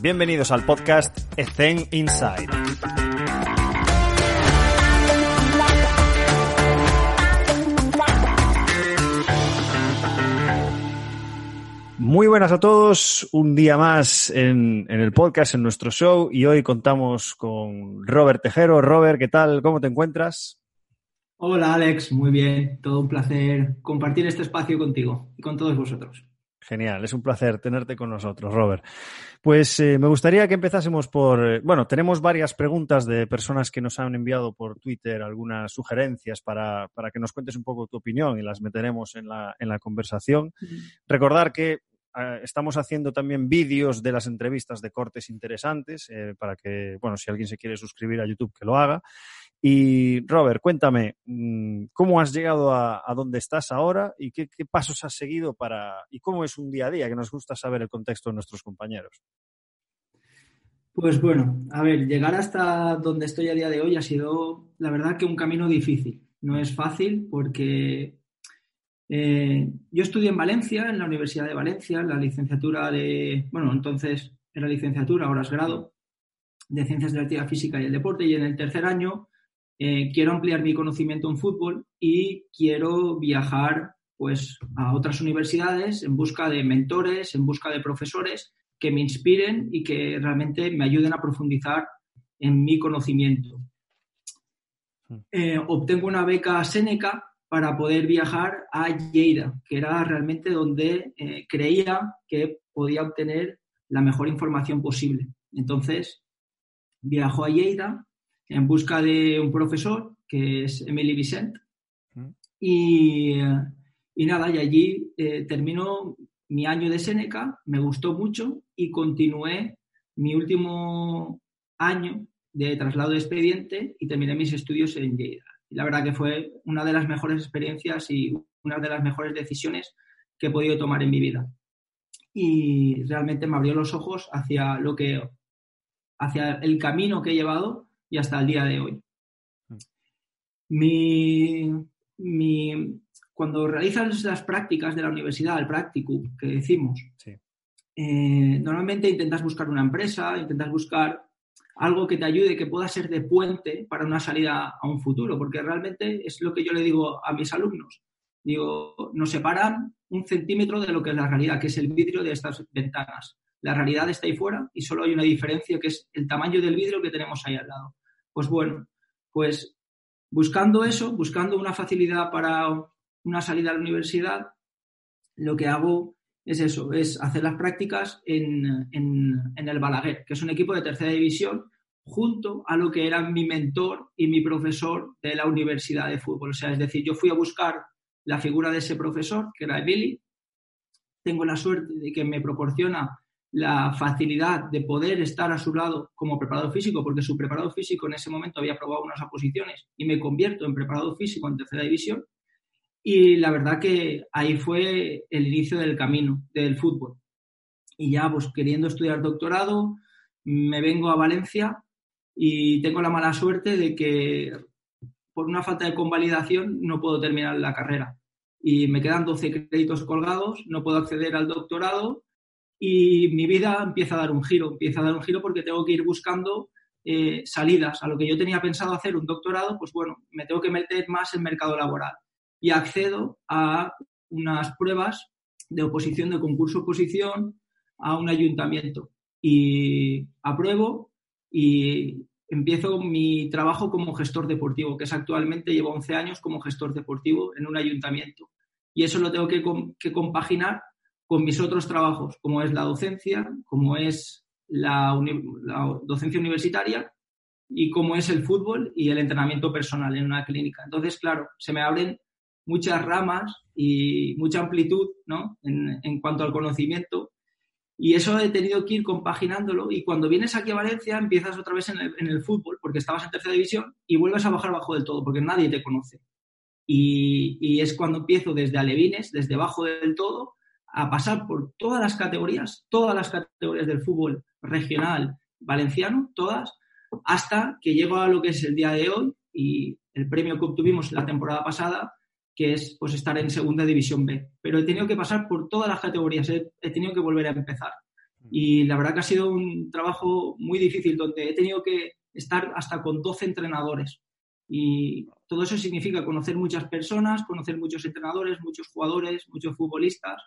Bienvenidos al podcast Ethen Inside. Muy buenas a todos, un día más en, en, el podcast, en nuestro show, y hoy contamos con Robert Tejero. Robert, ¿qué tal? ¿Cómo te encuentras? Hola Alex, muy bien, todo un placer compartir este espacio contigo y con todos vosotros. Genial, es un placer tenerte con nosotros, Robert. Pues eh, me gustaría que empezásemos por, eh, bueno, tenemos varias preguntas de personas que nos han enviado por Twitter algunas sugerencias para, para que nos cuentes un poco tu opinión y las meteremos en la, en la conversación. Mm. Recordar que eh, estamos haciendo también vídeos de las entrevistas de cortes interesantes eh, para que, bueno, si alguien se quiere suscribir a YouTube, que lo haga. Y Robert, cuéntame, mm, ¿cómo has llegado a, dónde estás ahora y qué, qué, pasos has seguido para, y cómo es un día a día, que nos gusta saber el contexto de nuestros compañeros? Pues bueno, a ver, llegar hasta donde estoy a día de hoy ha sido, la verdad, que un camino difícil. No es fácil porque eh, yo estudié en Valencia, en la Universidad de Valencia, la licenciatura de, bueno, entonces era licenciatura, ahora es grado, de Ciencias de la Actividad Física y el Deporte, y en el tercer año eh, quiero ampliar mi conocimiento en fútbol y quiero viajar pues a otras universidades en busca de mentores, en busca de profesores que me inspiren y que realmente me ayuden a profundizar en mi conocimiento. Hmm. Eh, obtengo una beca Seneca para poder viajar a Lleida, que era realmente donde eh, creía que podía obtener la mejor información posible. Entonces, viajo a Lleida en busca de un profesor, que es Emily Vicent, y, y, nada, y allí eh, terminó mi año de Seneca, me gustó mucho y continué mi último año de traslado de expediente y terminé mis estudios en Lleida. Y la verdad que fue una de las mejores experiencias y una de las mejores decisiones que he podido tomar en mi vida. Y realmente me abrió los ojos hacia lo que, hacia el camino que he llevado y hasta el día de hoy. Mi, mi, cuando realizas las prácticas de la universidad, el practicum que decimos, sí. eh, normalmente intentas buscar una empresa, intentas buscar algo que te ayude, que pueda ser de puente para una salida a un futuro, porque realmente es lo que yo le digo a mis alumnos. Digo, nos separan un centímetro de lo que es la realidad, que es el vidrio de estas ventanas. La realidad está ahí fuera y solo hay una diferencia que es el tamaño del vidrio que tenemos ahí al lado. Pues bueno, pues buscando eso, buscando una facilidad para una salida a la universidad, lo que hago es eso, es hacer las prácticas en, en, en, el Balaguer, que es un equipo de tercera división, junto a lo que era mi mentor y mi profesor de la universidad de fútbol. O sea, es decir, yo fui a buscar la figura de ese profesor, que era Billy. Tengo la suerte de que me proporciona la facilidad de poder estar a su lado como preparador físico, porque su preparador físico en ese momento había probado unas oposiciones y me convierto en preparador físico en tercera división. Y la verdad que ahí fue el inicio del camino del fútbol. Y ya, pues queriendo estudiar doctorado, me vengo a Valencia y tengo la mala suerte de que por una falta de convalidación no puedo terminar la carrera. Y me quedan 12 créditos colgados, no puedo acceder al doctorado y mi vida empieza a dar un giro, empieza a dar un giro porque tengo que ir buscando eh, salidas. A lo que yo tenía pensado hacer un doctorado, pues bueno, me tengo que meter más en mercado laboral y accedo a unas pruebas de oposición, de concurso oposición a un ayuntamiento y apruebo y empiezo mi trabajo como gestor deportivo, que es actualmente llevo 11 años como gestor deportivo en un ayuntamiento. Y eso lo tengo que, que compaginar con mis otros trabajos, como es la docencia, como es la, docencia universitaria y como es el fútbol y el entrenamiento personal en una clínica. Entonces, claro, se me abren muchas ramas y mucha amplitud ¿no? en, cuanto al conocimiento. Y eso he tenido que ir compaginándolo. Y cuando vienes aquí a Valencia, empiezas otra vez en el, en el fútbol, porque estabas en tercera división, y vuelves a bajar bajo del todo, porque nadie te conoce. Y, y es cuando empiezo desde alevines, desde bajo del todo, a pasar por todas las categorías, todas las categorías del fútbol regional valenciano, todas, hasta que llego a lo que es el día de hoy y el premio que obtuvimos la temporada pasada, que es pues estar en segunda división B. Pero he tenido que pasar por todas las categorías, he, he tenido que volver a empezar. Y la verdad que ha sido un trabajo muy difícil, donde he tenido que estar hasta con 12 entrenadores. Y todo eso significa conocer muchas personas, conocer muchos entrenadores, muchos jugadores, muchos futbolistas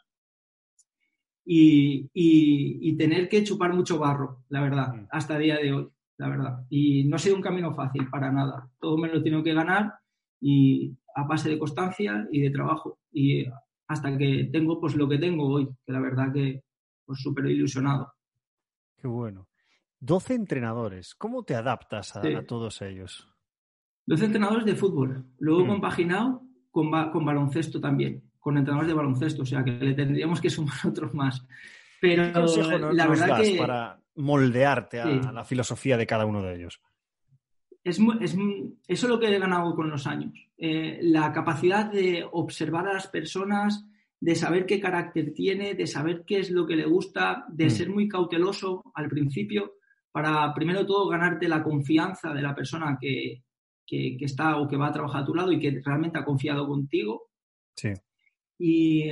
y, y, tener que chupar mucho barro, la verdad, mm. hasta el día de hoy, la verdad. Y no ha sido un camino fácil para nada. Todo me lo tengo que ganar y a base de constancia y de trabajo. Y hasta que tengo pues lo que tengo hoy, que la verdad que pues súper ilusionado. Qué bueno. 12 entrenadores, ¿cómo te adaptas a, todos ellos? 12 entrenadores de fútbol, luego mm. compaginado con, con baloncesto también con entrenadores de baloncesto, o sea que le tendríamos que sumar otros más. Pero la verdad que para moldearte a, la filosofía de cada uno de ellos. Es, es, eso es lo que he ganado con los años. Eh, la capacidad de observar a las personas, de saber qué carácter tiene, de saber qué es lo que le gusta, de mm. ser muy cauteloso al principio para, primero todo, ganarte la confianza de la persona que, que, que, está o que va a trabajar a tu lado y que realmente ha confiado contigo. Sí y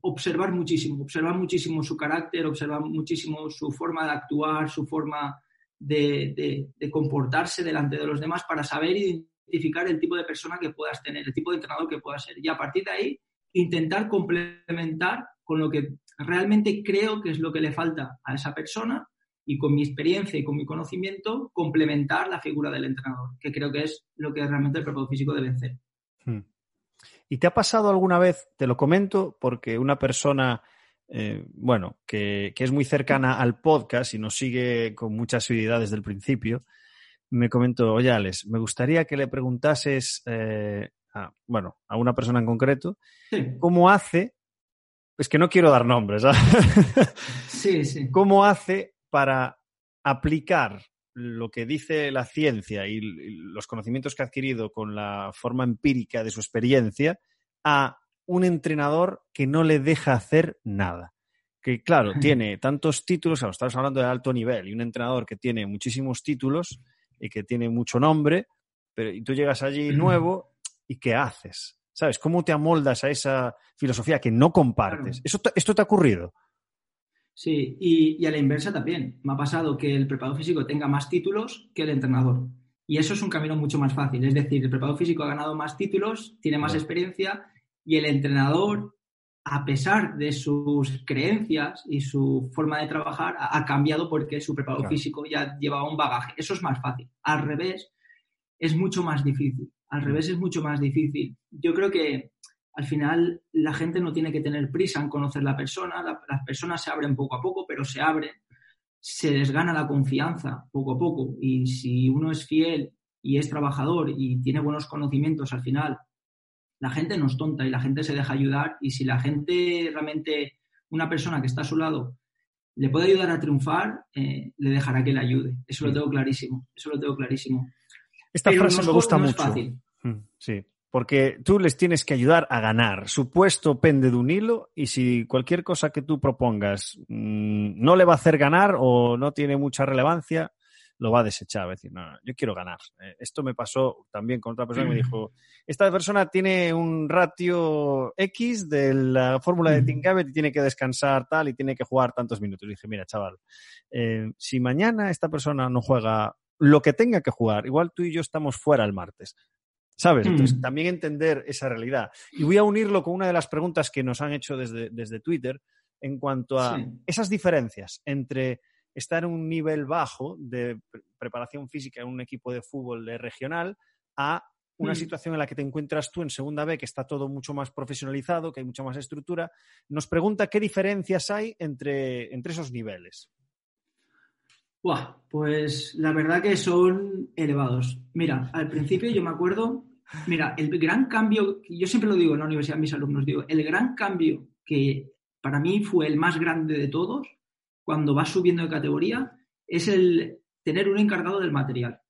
observar muchísimo, observar muchísimo su carácter, observar muchísimo su forma de actuar, su forma de, comportarse delante de los demás para saber identificar el tipo de persona que puedas tener, el tipo de entrenador que puedas ser. Y a partir de ahí, intentar complementar con lo que realmente creo que es lo que le falta a esa persona y con mi experiencia y con mi conocimiento complementar la figura del entrenador, que creo que es lo que realmente el preparador físico debe hacer. Hmm. ¿Y te ha pasado alguna vez, te lo comento, porque una persona, eh, bueno, que, es muy cercana al podcast y nos sigue con mucha asiduidad desde el principio, me comentó, oye Alex, me gustaría que le preguntases, eh, a, bueno, a una persona en concreto, cómo hace, es que no quiero dar nombres, sí, sí. ¿Cómo hace para aplicar lo que dice la ciencia y, los conocimientos que ha adquirido con la forma empírica de su experiencia a un entrenador que no le deja hacer nada. Que claro, tiene tantos títulos, estamos hablando de alto nivel, y un entrenador que tiene muchísimos títulos y que tiene mucho nombre, pero y tú llegas allí nuevo y ¿qué haces? ¿Sabes? ¿Cómo te amoldas a esa filosofía que no compartes? ¿Eso ¿Esto te ha ocurrido? Sí, y, a la inversa también. Me ha pasado que el preparador físico tenga más títulos que el entrenador. Y eso es un camino mucho más fácil. Es decir, el preparador físico ha ganado más títulos, tiene más experiencia y el entrenador, a pesar de sus creencias y su forma de trabajar, ha, cambiado porque su preparador físico ya llevaba un bagaje. Eso es más fácil. Al revés, es mucho más difícil. Al revés es mucho más difícil. Yo creo que al final la gente no tiene que tener prisa en conocer la persona, las personas se abren poco a poco, pero se abren, se les gana la confianza poco a poco y si uno es fiel y es trabajador y tiene buenos conocimientos al final, la gente no es tonta y la gente se deja ayudar y si la gente realmente, una persona que está a su lado, le puede ayudar a triunfar, eh, le dejará que le ayude. Eso lo tengo clarísimo, eso lo tengo clarísimo. Esta frase me gusta mucho. fácil. Mm, sí, porque tú les tienes que ayudar a ganar. Su puesto pende de un hilo y si cualquier cosa que tú propongas mm, no le va a hacer ganar o no tiene mucha relevancia, lo va a desechar. Va a decir, no, yo quiero ganar. Eh, esto me pasó también con otra persona que me dijo, esta persona tiene un ratio X de la fórmula de Tinkabbett y tiene que descansar tal y tiene que jugar tantos minutos. Y dije, mira, chaval, eh, si mañana esta persona no juega lo que tenga que jugar, igual tú y yo estamos fuera el martes. ¿Sabes? Entonces, también entender esa realidad. Y voy a unirlo con una de las preguntas que nos han hecho desde, desde Twitter en cuanto a esas diferencias entre estar en un nivel bajo de preparación física en un equipo de fútbol de regional a una mm. situación en la que te encuentras tú en segunda B, que está todo mucho más profesionalizado, que hay mucha más estructura. Nos pregunta qué diferencias hay entre, entre esos niveles. pues la verdad que son elevados. Mira, al principio yo me acuerdo Mira, el gran cambio, yo siempre lo digo en la universidad a mis alumnos, digo, el gran cambio que para mí fue el más grande de todos, cuando vas subiendo de categoría, es el tener un encargado del material,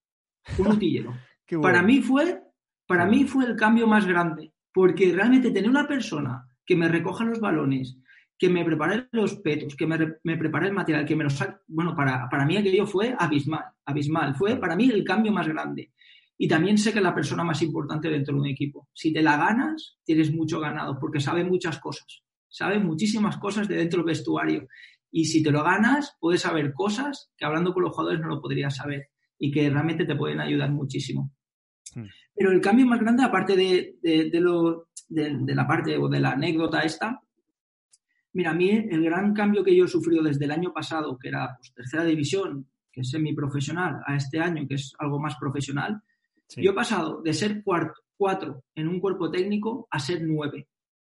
un utillero. Para mí fue, para mí fue el cambio más grande, porque realmente tener una persona que me recoja los balones, que me prepare los petos, que me, me prepare el material, que me lo saque, bueno, para, para mí aquello fue abismal, abismal, fue para mí el cambio más grande. Y también sé que es la persona más importante dentro de un equipo. Si te la ganas, tienes mucho ganado, porque sabe muchas cosas. Sabe muchísimas cosas de dentro del vestuario. Y si te lo ganas, puedes saber cosas que hablando con los jugadores no lo podrías saber y que realmente te pueden ayudar muchísimo. Hmm. Pero el cambio más grande, aparte de, de, lo, de, la parte o de la anécdota esta, mira, a mí el gran cambio que yo he sufrido desde el año pasado, que era pues, tercera división, que es semiprofesional, a este año, que es algo más profesional, yo he pasado de ser cuatro en un cuerpo técnico a ser nueve.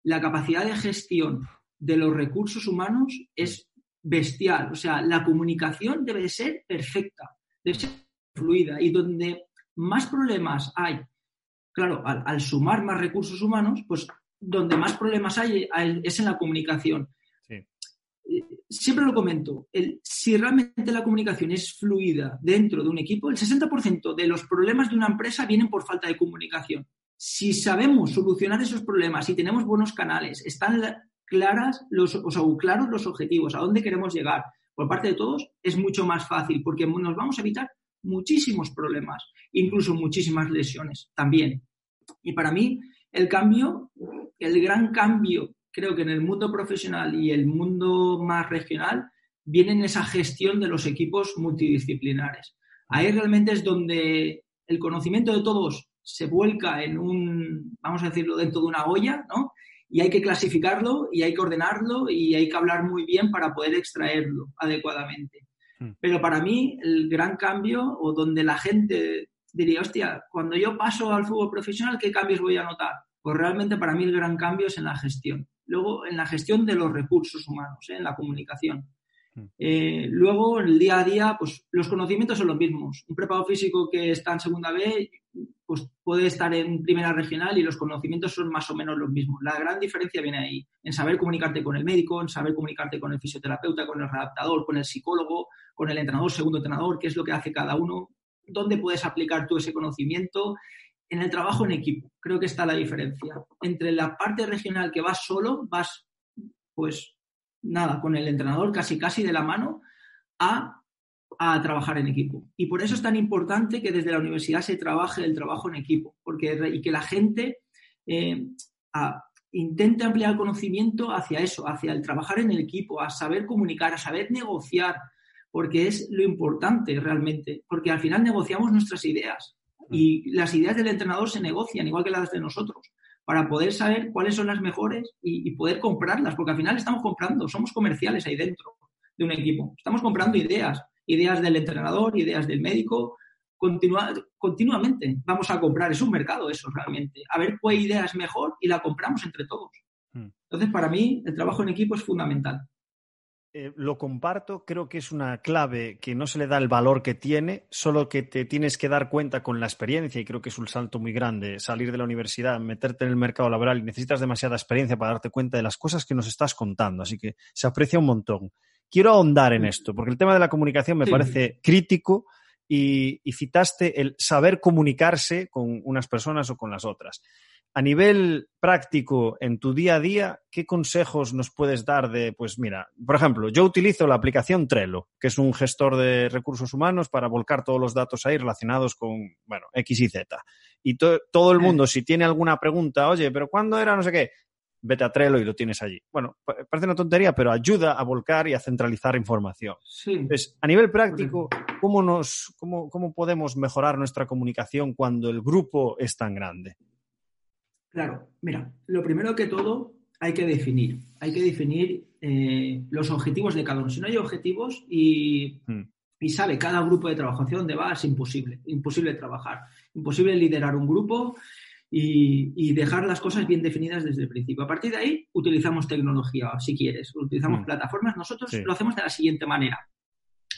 La capacidad de gestión de los recursos humanos es bestial. O sea, la comunicación debe de ser perfecta, debe ser fluida y donde más problemas hay, claro, al, sumar más recursos humanos, pues donde más problemas hay, es en la comunicación. Siempre lo comento, si realmente la comunicación es fluida dentro de un equipo, el 60% de los problemas de una empresa vienen por falta de comunicación. Si sabemos solucionar esos problemas, si tenemos buenos canales, están claras o claros los objetivos, a dónde queremos llegar, por parte de todos, es mucho más fácil porque nos vamos a evitar muchísimos problemas, incluso muchísimas lesiones también. Y para mí, el cambio, el gran cambio, creo que en el mundo profesional y el mundo más regional, viene en esa gestión de los equipos multidisciplinares. Ahí realmente es donde el conocimiento de todos se vuelca en un, vamos a decirlo, dentro de una olla, ¿no? Y hay que clasificarlo y hay que ordenarlo y hay que hablar muy bien para poder extraerlo adecuadamente. Hmm. Pero para mí, el gran cambio, o donde la gente diría, hostia, cuando yo paso al fútbol profesional, ¿qué cambios voy a notar? Pues realmente para mí el gran cambio es en la gestión. Luego, en la gestión de los recursos humanos, ¿eh? en la comunicación. Hmm. Eh, luego, en el día a día, pues los conocimientos son los mismos. Un preparado físico que está en segunda B, pues puede estar en primera regional y los conocimientos son más o menos los mismos. La gran diferencia viene ahí, en saber comunicarte con el médico, en saber comunicarte con el fisioterapeuta, con el redactador, con el psicólogo, con el entrenador, segundo entrenador, qué es lo que hace cada uno, dónde puedes aplicar tú ese conocimiento en el trabajo en equipo. Creo que está la diferencia. Entre la parte regional que vas solo, vas pues nada, con el entrenador casi casi de la mano, a, trabajar en equipo. Y por eso es tan importante que desde la universidad se trabaje el trabajo en equipo, porque, y que la gente eh, intente ampliar el conocimiento hacia eso, hacia el trabajar en el equipo, a saber comunicar, a saber negociar, porque es lo importante realmente, porque al final negociamos nuestras ideas y las ideas del entrenador se negocian igual que las de nosotros para poder saber cuáles son las mejores y, poder comprarlas, porque al final estamos comprando, somos comerciales ahí dentro de un equipo, estamos comprando ideas, ideas del entrenador, ideas del médico, continuamente vamos a comprar, es un mercado eso realmente, a ver cuál idea es mejor y la compramos entre todos. Hmm. Entonces, para mí, el trabajo en equipo es fundamental. Eh, lo comparto, creo que es una clave que no se le da el valor que tiene, solo que te tienes que dar cuenta con la experiencia y creo que es un salto muy grande salir de la universidad, meterte en el mercado laboral y necesitas demasiada experiencia para darte cuenta de las cosas que nos estás contando, así que se aprecia un montón. Quiero ahondar en esto, porque el tema de la comunicación me parece crítico y citaste el saber comunicarse con unas personas o con las otras a nivel práctico en tu día a día, ¿qué consejos nos puedes dar de, pues mira, por ejemplo, yo utilizo la aplicación Trello, que es un gestor de recursos humanos para volcar todos los datos ahí relacionados con, bueno, X y Z. Y todo el mundo, si tiene alguna pregunta, oye, pero ¿cuándo era no sé qué? Vete a Trello y lo tienes allí. Bueno, parece una tontería, pero ayuda a volcar y a centralizar información. Sí. Entonces, a nivel práctico, ¿cómo, nos, cómo, ¿cómo podemos mejorar nuestra comunicación cuando el grupo es tan grande? Claro, mira, lo primero que todo hay que definir. Hay que definir eh, los objetivos de cada uno. Si no hay objetivos y, hmm. y, sabe cada grupo de trabajo hacia dónde va, es imposible. Imposible trabajar. Imposible liderar un grupo y, dejar las cosas bien definidas desde el principio. A partir de ahí, utilizamos tecnología, si quieres. Utilizamos hmm. plataformas. Nosotros lo hacemos de la siguiente manera.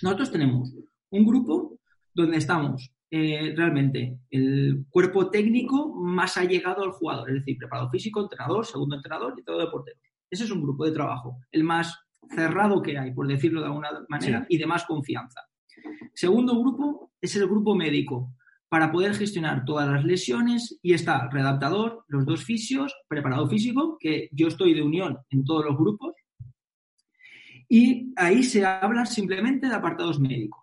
Nosotros tenemos un grupo donde estamos eh, realmente el cuerpo técnico más allegado al jugador, es decir, preparado físico, entrenador, segundo entrenador y todo de portero. Ese es un grupo de trabajo, el más cerrado que hay, por decirlo de alguna manera, y de más confianza. Segundo grupo es el grupo médico, para poder gestionar todas las lesiones y está redactador, los dos fisios, preparado físico, que yo estoy de unión en todos los grupos, y ahí se habla simplemente de apartados médicos.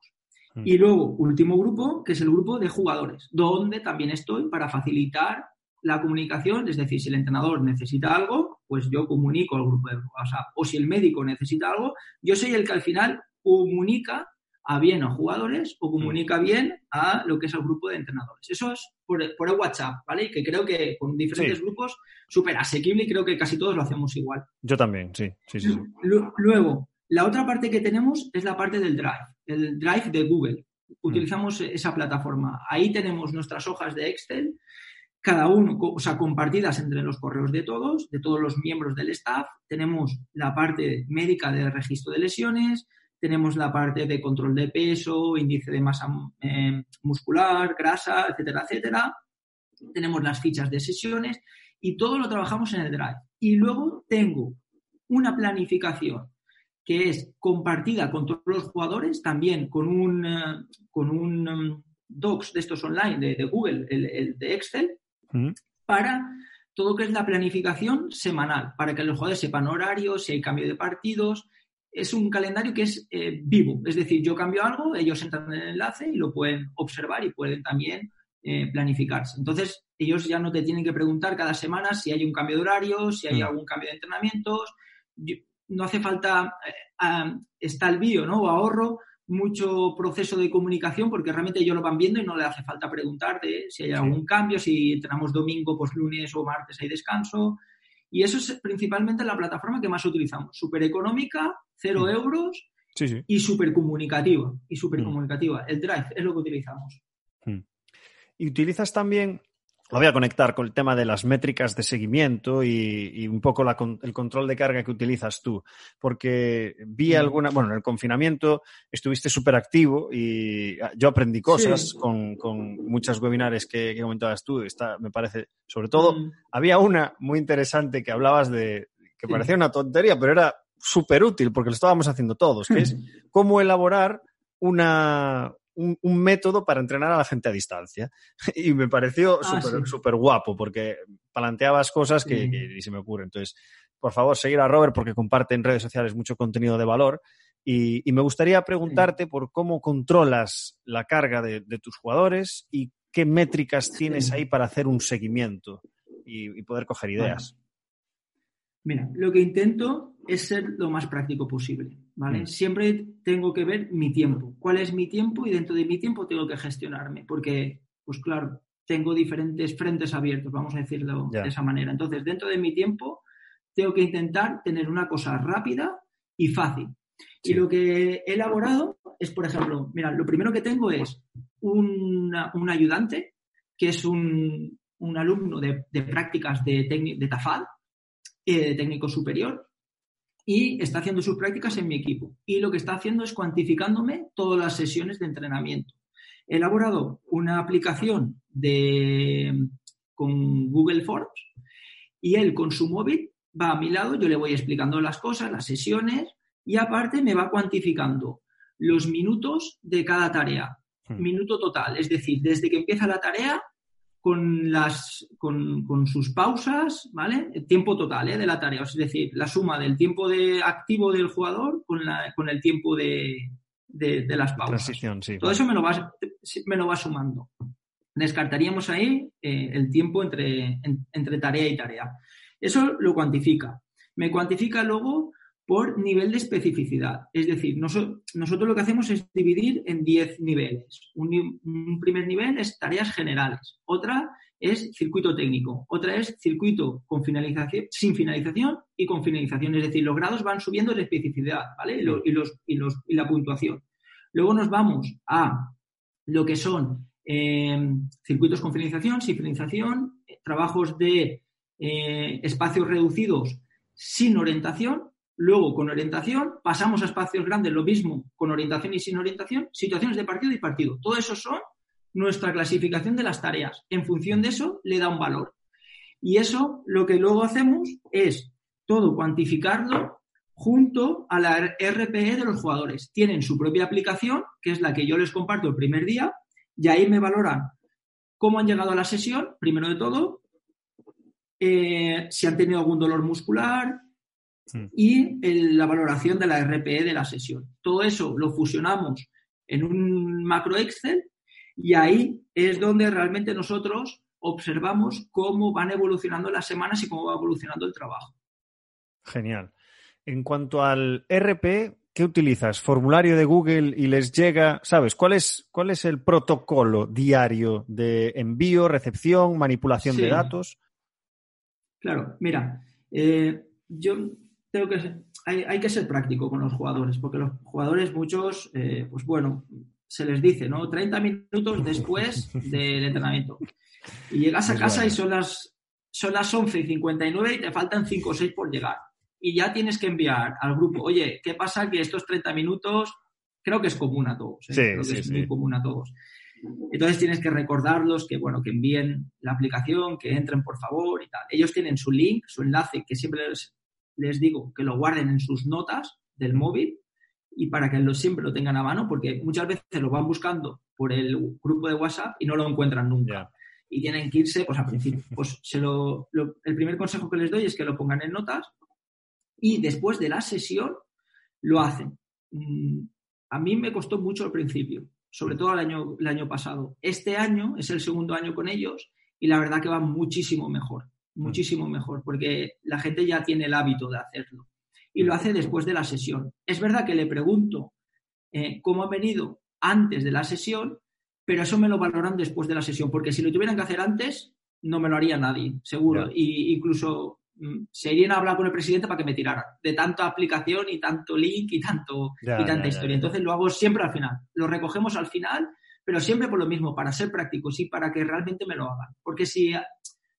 Mm. Y luego, último grupo, que es el grupo de jugadores, donde también estoy para facilitar la comunicación, es decir, si el entrenador necesita algo, pues yo comunico al grupo de WhatsApp. O si el médico necesita algo, yo soy el que al final comunica a bien a jugadores o comunica mm. bien a lo que es el grupo de entrenadores. Eso es por, el WhatsApp, ¿vale? Y que creo que con diferentes grupos súper asequible y creo que casi todos lo hacemos igual. Yo también, sí. sí, sí, Luego, la otra parte que tenemos es la parte del Drive, el Drive de Google. Mm. Utilizamos esa plataforma. Ahí tenemos nuestras hojas de Excel, cada uno, o sea, compartidas entre los correos de todos, de todos los miembros del staff. Tenemos la parte médica de registro de lesiones, tenemos la parte de control de peso, índice de masa eh, muscular, grasa, etcétera, etcétera. Tenemos las fichas de sesiones y todo lo trabajamos en el Drive. Y luego tengo una planificación que es compartida con todos los jugadores, también con un, eh, con un um, Docs de estos online de, Google, el, de Excel, para todo lo que es la planificación semanal, para que los jugadores sepan horarios, si hay cambio de partidos, es un calendario que es eh, vivo. Es decir, yo cambio algo, ellos entran en el enlace y lo pueden observar y pueden también eh, planificarse. Entonces, ellos ya no te tienen que preguntar cada semana si hay un cambio de horario, si hay algún cambio de entrenamientos. No hace falta eh, estar el ¿no? o ahorro mucho proceso de comunicación porque realmente ellos lo van viendo y no le hace falta preguntar de si hay algún cambio, si entrenamos domingo, pues lunes o martes hay descanso. Y eso es principalmente la plataforma que más utilizamos. Súper económica, cero euros y súper comunicativa. Y súper comunicativa. El Drive es lo que utilizamos. Y utilizas también lo voy a conectar con el tema de las métricas de seguimiento y, un poco el control de carga que utilizas tú, porque vi alguna, bueno, en el confinamiento estuviste súper activo y ah, yo aprendí cosas con, muchas webinares que, comentabas tú, Está, me parece, sobre todo, mm. había una muy interesante que hablabas de, que parecía una tontería, pero era súper útil porque lo estábamos haciendo todos, que es cómo elaborar una, un, método para entrenar a la gente a distancia. Y me pareció ah, súper guapo porque planteabas cosas que, ni se me ocurren. Entonces, por favor, seguir a Robert porque comparte en redes sociales mucho contenido de valor. Y, me gustaría preguntarte por cómo controlas la carga de, tus jugadores y qué métricas tienes ahí para hacer un seguimiento y, poder coger ideas. Mira, lo que intento es ser lo más práctico posible, ¿vale? Mm. Siempre tengo que ver mi tiempo, cuál es mi tiempo y dentro de mi tiempo tengo que gestionarme, porque, pues claro, tengo diferentes frentes abiertos, vamos a decirlo de esa manera. Entonces, dentro de mi tiempo, tengo que intentar tener una cosa rápida y fácil. Y lo que he elaborado es, por ejemplo, mira, lo primero que tengo es un ayudante, que es un, alumno de, prácticas de, de TAFAD, eh, técnico superior y está haciendo sus prácticas en mi equipo. Y lo que está haciendo es cuantificándome todas las sesiones de entrenamiento. He elaborado una aplicación de, con Google Forms y él con su móvil va a mi lado, yo le voy explicando las cosas, las sesiones y aparte me va cuantificando los minutos de cada tarea, hmm. minuto total, es decir, desde que empieza la tarea con, las, con, sus pausas, ¿vale? El tiempo total ¿eh? de la tarea, es decir, la suma del tiempo de activo del jugador con, la, con el tiempo de, de, las pausas. Todo eso me lo, va, me lo va sumando. Descartaríamos ahí eh, el tiempo entre, entre tarea y tarea. Eso lo cuantifica. Me cuantifica luego por nivel de especificidad. Es decir, nosotros lo que hacemos es dividir en 10 niveles. Un, primer nivel es tareas generales, otra es circuito técnico, otra es circuito con finalización, sin finalización y con finalización. Es decir, los grados van subiendo de especificidad ¿vale? y, la puntuación. Luego nos vamos a lo que son eh, circuitos con finalización, sin finalización, trabajos de eh, espacios reducidos sin orientación Luego, con orientación, pasamos a espacios grandes, lo mismo, con orientación y sin orientación, situaciones de partido y partido. Todo eso son nuestra clasificación de las tareas. En función de eso, le da un valor. Y eso lo que luego hacemos es todo cuantificarlo junto a la RPE de los jugadores. Tienen su propia aplicación, que es la que yo les comparto el primer día, y ahí me valoran cómo han llegado a la sesión, primero de todo, eh, si han tenido algún dolor muscular, Mm. y la valoración de la RPE de la sesión. Todo eso lo fusionamos en un macro Excel y ahí es donde realmente nosotros observamos cómo van evolucionando las semanas y cómo va evolucionando el trabajo. Genial. En cuanto al RP, ¿qué utilizas? ¿Formulario de Google y les llega? ¿Sabes? ¿Cuál es, cuál es el protocolo diario de envío, recepción, manipulación de datos? Claro, mira, eh, yo tengo que hay, que ser práctico con los jugadores, porque los jugadores muchos, eh, pues bueno, se les dice, ¿no? 30 minutos después del entrenamiento. Y llegas a casa y son las, son las 11 y 59 y te faltan 5 o 6 por llegar. Y ya tienes que enviar al grupo, oye, ¿qué pasa que estos 30 minutos creo que es común a todos? ¿eh? creo que es muy común a todos. Entonces tienes que recordarlos que, bueno, que envíen la aplicación, que entren por favor y tal. Ellos tienen su link, su enlace, que siempre les, les digo que lo guarden en sus notas del móvil y para que lo, siempre lo tengan a mano, porque muchas veces lo van buscando por el grupo de WhatsApp y no lo encuentran nunca. Y tienen que irse, pues al principio. Pues se lo, el primer consejo que les doy es que lo pongan en notas y después de la sesión lo hacen. Mm, a mí me costó mucho al principio, sobre todo el año, el año pasado. Este año es el segundo año con ellos y la verdad que va muchísimo mejor, muchísimo mejor, porque la gente ya tiene el hábito de hacerlo y lo hace después de la sesión. Es verdad que le pregunto eh, cómo ha venido antes de la sesión, pero eso me lo valoran después de la sesión, porque si lo tuvieran que hacer antes, no me lo haría nadie, seguro. Y incluso mm, se irían a hablar con el presidente para que me tirara de tanta aplicación y tanto link y tanto y tanta historia. Entonces lo hago siempre al final. Lo recogemos al final, pero siempre por lo mismo, para ser prácticos y para que realmente me lo hagan. Porque si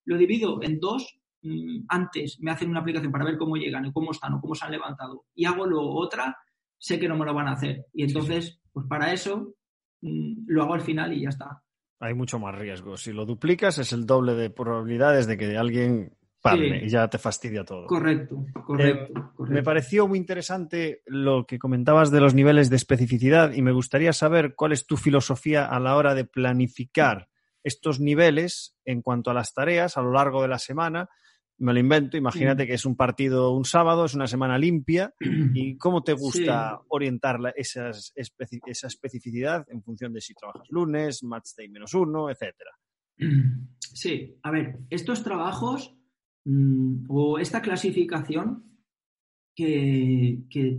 lo divido en dos, Mm, antes me hacen una aplicación para ver cómo llegan y cómo están o cómo se han levantado y hago luego otra, sé que no me lo van a hacer. Y entonces, pues para eso mm, lo hago al final y ya está. Hay mucho más riesgo. Si lo duplicas es el doble de probabilidades de que alguien parle y ya te fastidia todo. Correcto, eh, correcto, Me pareció muy interesante lo que comentabas de los niveles de especificidad y me gustaría saber cuál es tu filosofía a la hora de planificar estos niveles en cuanto a las tareas a lo largo de la semana. Me lo invento, imagínate que es un partido un sábado, es una semana limpia, ¿y cómo te gusta orientar esa especificidad en función de si trabajas lunes, match day menos uno, etcétera? Sí, a ver, estos trabajos mm, o esta clasificación que, que,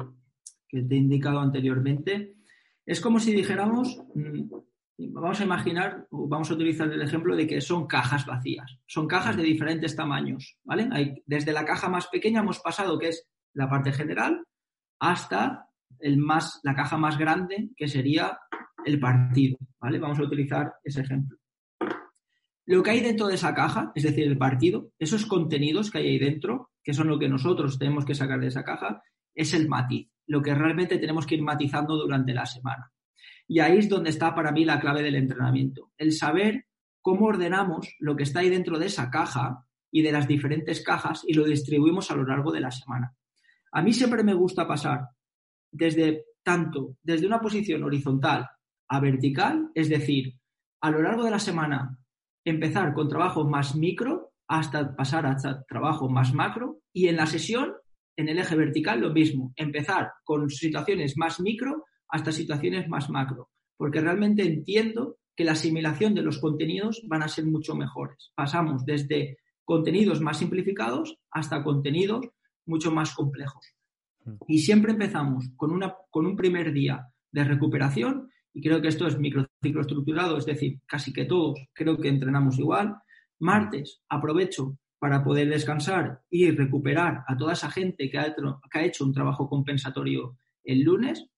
te he indicado anteriormente, es como si dijéramos, mm, vamos a imaginar, vamos a utilizar el ejemplo de que son cajas vacías. Son cajas de diferentes tamaños, ¿vale? Hay, desde la caja más pequeña hemos pasado, que es la parte general, hasta el más, la caja más grande, que sería el partido, ¿vale? Vamos a utilizar ese ejemplo. Lo que hay dentro de esa caja, es decir, el partido, esos contenidos que hay ahí dentro, que son lo que nosotros tenemos que sacar de esa caja, es el matiz, lo que realmente tenemos que ir matizando durante la semana. Y ahí es donde está para mí la clave del entrenamiento. El saber cómo ordenamos lo que está ahí dentro de esa caja y de las diferentes cajas y lo distribuimos a lo largo de la semana. A mí siempre me gusta pasar desde tanto desde una posición horizontal a vertical, es decir, a lo largo de la semana empezar con trabajo más micro hasta pasar a trabajo más macro y en la sesión en el eje vertical lo mismo, empezar con situaciones más micro hasta situaciones más macro, porque realmente entiendo que la asimilación de los contenidos van a ser mucho mejores. Pasamos desde contenidos más simplificados hasta contenidos mucho más complejos. Mm. Y siempre empezamos con, una, con un primer día de recuperación, y creo que esto es microciclo estructurado, es decir, casi que todos creo que entrenamos igual. Martes aprovecho para poder descansar y recuperar a toda esa gente que ha, que ha hecho un trabajo compensatorio el lunes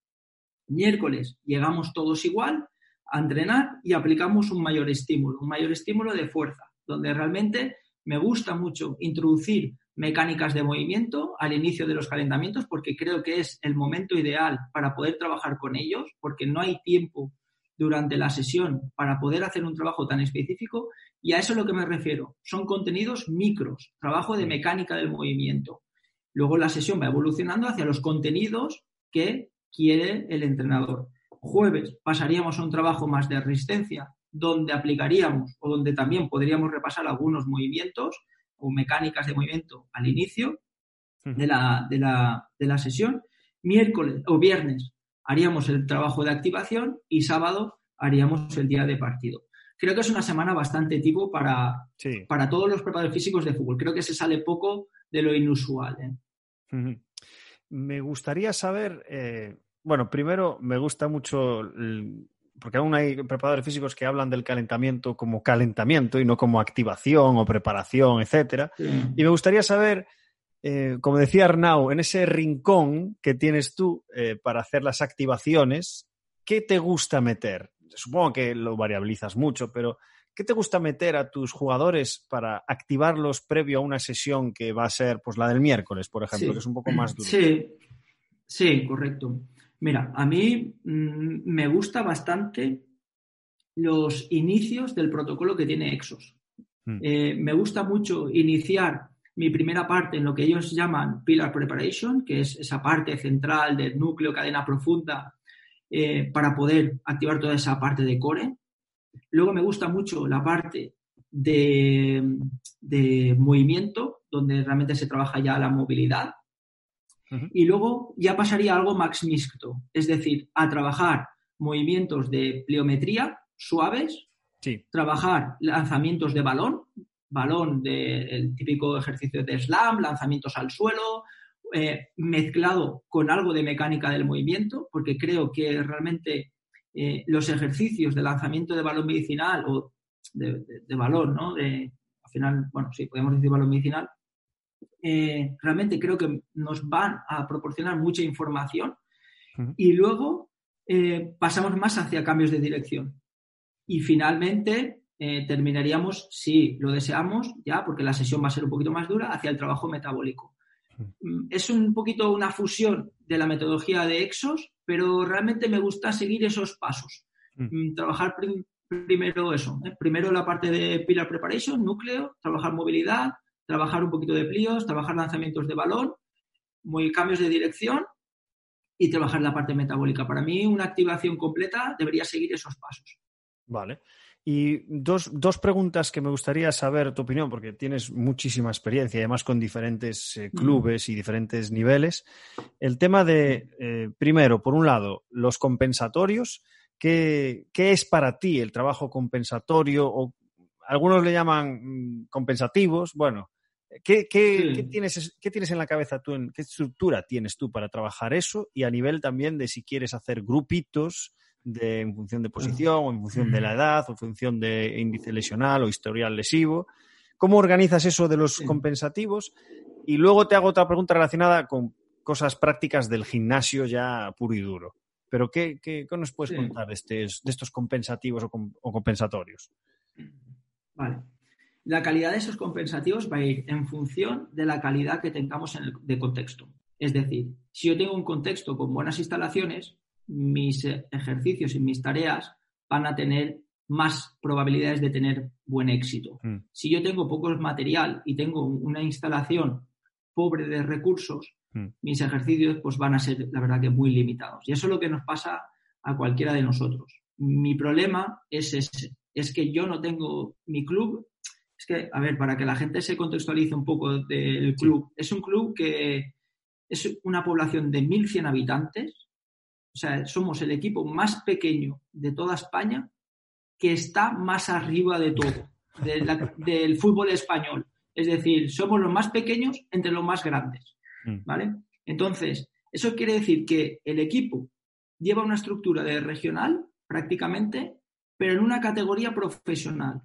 Miércoles llegamos todos igual a entrenar y aplicamos un mayor estímulo, un mayor estímulo de fuerza, donde realmente me gusta mucho introducir mecánicas de movimiento al inicio de los calentamientos porque creo que es el momento ideal para poder trabajar con ellos, porque no hay tiempo durante la sesión para poder hacer un trabajo tan específico y a eso es lo que me refiero. Son contenidos micros, trabajo de mecánica del movimiento. Luego la sesión va evolucionando hacia los contenidos que quiere el entrenador. Jueves pasaríamos a un trabajo más de resistencia, donde aplicaríamos o donde también podríamos repasar algunos movimientos o mecánicas de movimiento al inicio de la, de la, de la sesión. Miércoles o viernes haríamos el trabajo de activación y sábado haríamos el día de partido. creo que es una semana bastante tipo para, para todos los preparadores físicos de fútbol. Creo que se sale poco de lo inusual. ¿eh? Me gustaría saber, eh, bueno, primero me gusta mucho, porque aún hay preparadores físicos que hablan del calentamiento como calentamiento y no como activación o preparación, etcétera. Y me gustaría saber, eh, como decía Arnau, en ese rincón que tienes tú para hacer las activaciones, ¿qué te gusta meter? supongo que lo variabilizas mucho, pero ¿qué te gusta meter a tus jugadores para activarlos previo a una sesión que va a ser pues la del miércoles, por ejemplo, que es un poco más duro? Sí, sí, correcto. Mira, a mí mm, me gusta bastante los inicios del protocolo que tiene Exos. Hmm. Eh, me gusta mucho iniciar mi primera parte en lo que ellos llaman Pillar Preparation, que es esa parte central del núcleo cadena profunda eh, para poder activar toda esa parte de core. Luego me gusta mucho la parte de, movimiento, donde realmente se trabaja ya la movilidad. Y luego ya pasaría algo más mixto, es decir, a trabajar movimientos de pliometría suaves, trabajar lanzamientos de balón, balón del típico ejercicio de slam, lanzamientos al suelo, eh, mezclado con algo de mecánica del movimiento, porque creo que realmente eh, los ejercicios de lanzamiento de balón medicinal o de, balón, ¿no? De, al final, bueno, sí, podemos decir balón medicinal, eh, realmente creo que nos van a proporcionar mucha información y luego pasamos más hacia cambios de dirección. Y finalmente terminaríamos, si lo deseamos, ya, porque la sesión va a ser un poquito más dura, hacia el trabajo metabólico. Mm, es un poquito una fusión de la metodología de Exos, pero realmente me gusta seguir esos pasos. Mm. Trabajar primero eso, ¿eh? primero la parte de Pillar Preparation, núcleo, trabajar movilidad, trabajar un poquito de plíos, trabajar lanzamientos de balón, muy cambios de dirección y trabajar la parte metabólica. Para mí, una activación completa debería seguir esos pasos. Vale. Y dos, dos, preguntas que me gustaría saber tu opinión, porque tienes muchísima experiencia, además con diferentes eh, clubes y diferentes niveles. El tema de, eh, primero, por un lado, los compensatorios. ¿Qué, ¿Qué, es para ti el trabajo compensatorio? O algunos le llaman mm, compensativos. Bueno, ¿qué, qué, tienes, ¿qué tienes en la cabeza tú? En, ¿Qué estructura tienes tú para trabajar eso? Y a nivel también de si quieres hacer grupitos de, en función de posición o en función de la edad o en función de índice lesional o historial lesivo. ¿Cómo organizas eso de los compensativos? Y luego te hago otra pregunta relacionada con cosas prácticas del gimnasio ya puro y duro. Pero ¿qué, qué, nos puedes contar de, de, estos compensativos o, compensatorios? Vale. La calidad de esos compensativos va a ir en función de la calidad que tengamos en el, de contexto. Es decir, si yo tengo un contexto con buenas instalaciones, mis ejercicios y mis tareas van a tener más probabilidades de tener buen éxito. Mm. Si yo tengo poco material y tengo una instalación pobre de recursos, mm. mis ejercicios pues van a ser, la verdad, que muy limitados. Y eso es lo que nos pasa a cualquiera de nosotros. Mi problema es ese, es que yo no tengo mi club. Es que, a ver, para que la gente se contextualice un poco del club, es un club que es una población de 1.100 habitantes, o sea, somos el equipo más pequeño de toda España que está más arriba de todo, del fútbol español. Es decir, somos los más pequeños entre los más grandes. Mm. ¿Vale? Entonces, eso quiere decir que el equipo lleva una estructura de regional prácticamente, pero en una categoría profesional.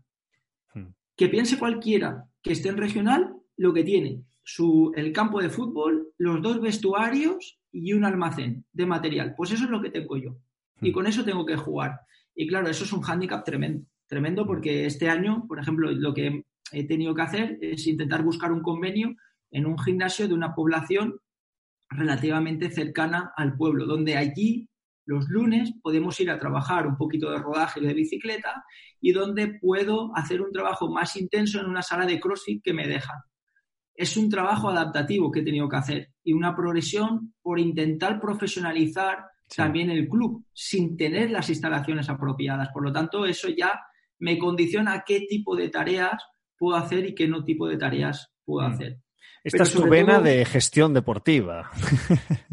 Que piense cualquiera que esté en regional lo que tiene su, el campo de fútbol, los dos vestuarios y un almacén de material. Pues eso es lo que tengo yo. Y hmm. con eso tengo que jugar. Y claro, eso es un hándicap tremendo. Tremendo porque este año, por ejemplo, lo que he tenido que hacer es intentar buscar un convenio en un gimnasio de una población relativamente cercana al pueblo, donde allí los lunes podemos ir a trabajar un poquito de rodaje de bicicleta y donde puedo hacer un trabajo más intenso en una sala de CrossFit que me dejan es un trabajo adaptativo que he tenido que hacer y una progresión por intentar profesionalizar también el club sin tener las instalaciones apropiadas. Por lo tanto, eso ya me condiciona a qué tipo de tareas puedo hacer y qué no tipo de tareas puedo mm. hacer. Esta es tu vena de gestión deportiva.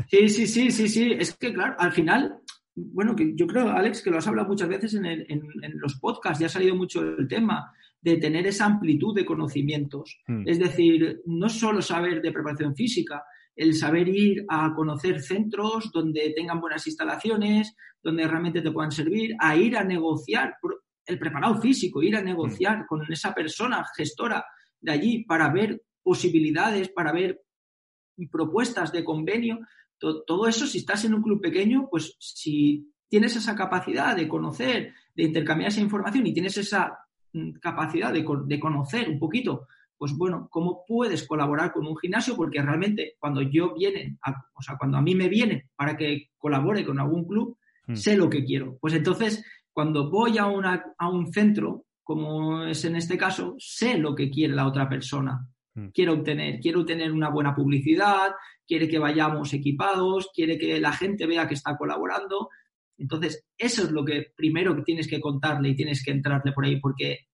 Sí, sí, sí, sí, sí. Es que, claro, al final bueno, que yo creo, Alex, que lo has hablado muchas veces en, los podcasts, ya ha salido mucho el tema de tener esa amplitud de conocimientos. Hmm. Es decir, no solo saber de preparación física, el saber ir a conocer centros donde tengan buenas instalaciones, donde realmente te puedan servir, a ir a negociar, el preparado físico, ir a negociar hmm. con esa persona gestora de allí para ver posibilidades, para ver propuestas de convenio. Todo, eso, si estás en un club pequeño, pues si tienes esa capacidad de conocer, de intercambiar esa información y tienes esa mm, capacidad de, de conocer un poquito pues bueno, ¿cómo puedes colaborar con un gimnasio? Porque realmente cuando yo viene, o sea, cuando a mí me viene para que colabore con algún club, hmm. sé lo que quiero. Pues entonces, cuando voy a, a un centro, como es en este caso, sé lo que quiere la otra persona. Hmm. Quiero obtener, quiero obtener una buena publicidad, quiere que vayamos equipados, quiere que la gente vea que está colaborando. Entonces, eso es lo que primero que tienes que contarle y tienes que entrarle por ahí, porque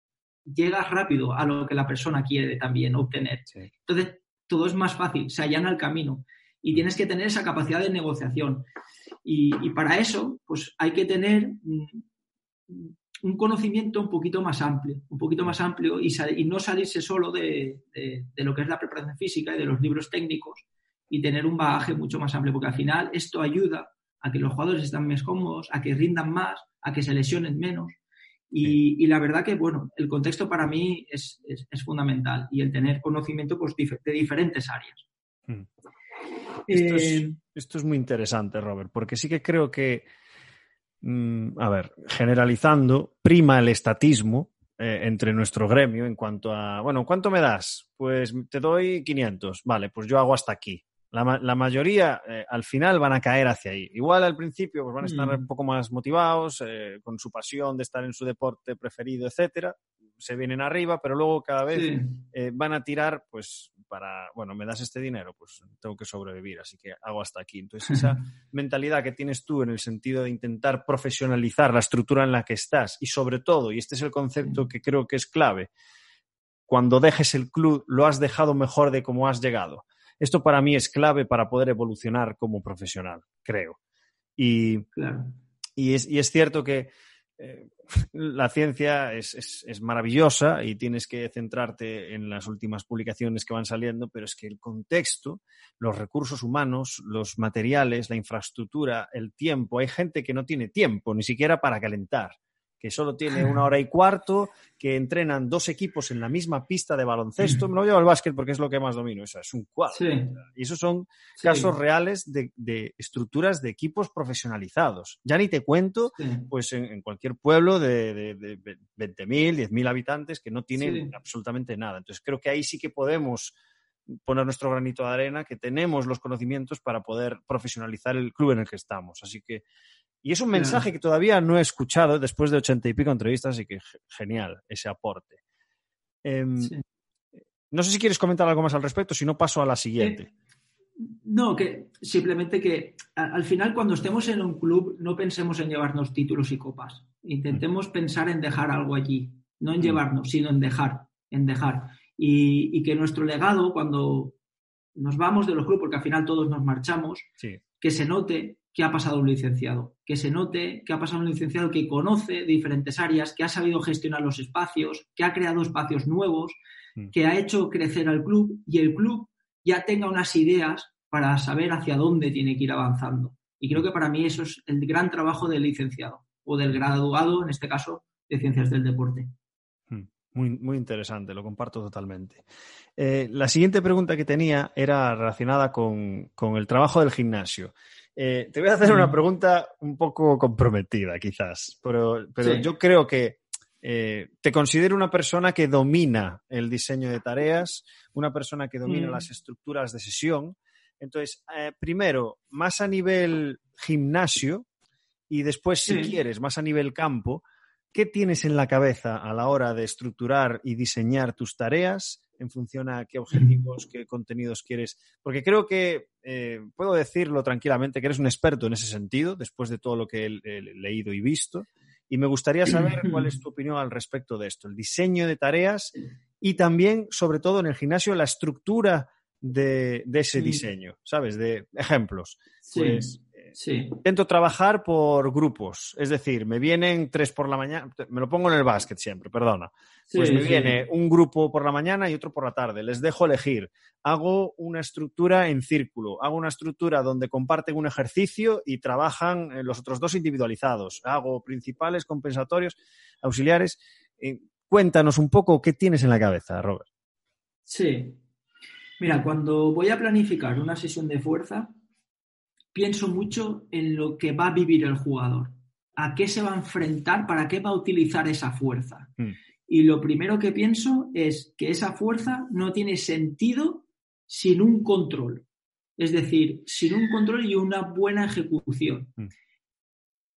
llegas rápido a lo que la persona quiere también obtener. Entonces, todo es más fácil, se allana el camino y hmm. tienes que tener esa capacidad de negociación. Y, para eso, pues hay que tener mm, un conocimiento un poquito más amplio, un poquito más amplio y, no salirse solo de, lo que es la preparación física y de los libros técnicos y tener un bagaje mucho más amplio, porque al final esto ayuda a que los jugadores estén más cómodos, a que rindan más, a que se lesionen menos. Y, la verdad que, bueno, el contexto para mí es, fundamental y el tener conocimiento pues, de diferentes áreas. Hmm. Esto, es, eh, esto, es, muy interesante, Robert, porque sí que creo que a ver, generalizando, prima el estatismo eh, entre nuestro gremio en cuanto a, bueno, ¿cuánto me das? Pues te doy 500, vale, pues yo hago hasta aquí. La, mayoría eh, al final van a caer hacia ahí. Igual al principio pues van a estar mm. un poco más motivados, eh, con su pasión de estar en su deporte preferido, etcétera, se vienen arriba, pero luego cada vez eh, van a tirar, pues, para, bueno, me das este dinero, pues tengo que sobrevivir, así que hago hasta aquí. Entonces, esa mentalidad que tienes tú en el sentido de intentar profesionalizar la estructura en la que estás y sobre todo, y este es el concepto que creo que es clave, cuando dejes el club lo has dejado mejor de cómo has llegado. Esto para mí es clave para poder evolucionar como profesional, creo. Y, y, es, y es cierto que la ciencia es, maravillosa y tienes que centrarte en las últimas publicaciones que van saliendo, pero es que el contexto, los recursos humanos, los materiales, la infraestructura, el tiempo, hay gente que no tiene tiempo ni siquiera para calentar que solo tiene una hora y cuarto, que entrenan dos equipos en la misma pista de baloncesto. Me lo llevo al básquet porque es lo que más domino, eso es un cuadro. Y esos son casos reales de, estructuras de equipos profesionalizados. Ya ni te cuento, pues en, cualquier pueblo de, de, de 20.000, 10.000 habitantes que no tienen absolutamente nada. Entonces creo que ahí sí que podemos poner nuestro granito de arena, que tenemos los conocimientos para poder profesionalizar el club en el que estamos. Así que y es un mensaje que todavía no he escuchado después de ochenta y pico entrevistas y que genial ese aporte. Em, no sé si quieres comentar algo más al respecto, si no paso a la siguiente. Eh, no, que simplemente que al final cuando estemos en un club no pensemos en llevarnos títulos y copas. Intentemos mm. pensar en dejar algo allí, no en mm. llevarnos, sino en dejar, en dejar. Y, y, que nuestro legado, cuando nos vamos de los clubes, porque al final todos nos marchamos, que se note que ha pasado un licenciado, que se note que ha pasado un licenciado que conoce diferentes áreas, que ha sabido gestionar los espacios, que ha creado espacios nuevos, mm. que ha hecho crecer al club y el club ya tenga unas ideas para saber hacia dónde tiene que ir avanzando. Y creo que para mí eso es el gran trabajo del licenciado o del graduado, en este caso, de ciencias del deporte. Mm. Muy, muy interesante, lo comparto totalmente. Eh, la siguiente pregunta que tenía era relacionada con, con el trabajo del gimnasio. Eh, te voy a hacer una pregunta un poco comprometida, quizás, pero, yo creo que eh, te considero una persona que domina el diseño de tareas, una persona que domina mm. las estructuras de sesión. Entonces, eh, primero, más a nivel gimnasio y después, si quieres, más a nivel campo, ¿qué tienes en la cabeza a la hora de estructurar y diseñar tus tareas? En función a qué objetivos, qué contenidos quieres. Porque creo que eh, puedo decirlo tranquilamente que eres un experto en ese sentido, después de todo lo que he, leído y visto. Y me gustaría saber cuál es tu opinión al respecto de esto, el diseño de tareas y también, sobre todo en el gimnasio, la estructura de, ese diseño, ¿sabes? De ejemplos. Pues, Intento trabajar por grupos, es decir, me vienen tres por la mañana, me lo pongo en el básquet siempre, perdona. Pues me viene un grupo por la mañana y otro por la tarde, les dejo elegir. Hago una estructura en círculo, hago una estructura donde comparten un ejercicio y trabajan eh, los otros dos individualizados. Hago principales, compensatorios, auxiliares. Eh, cuéntanos un poco qué tienes en la cabeza, Robert. Sí. Mira, cuando voy a planificar una sesión de fuerza, pienso mucho en lo que va a vivir el jugador, a qué se va a enfrentar, para qué va a utilizar esa fuerza. Mm. Y lo primero que pienso es que esa fuerza no tiene sentido sin un control. Es decir, sin un control y una buena ejecución. Mm.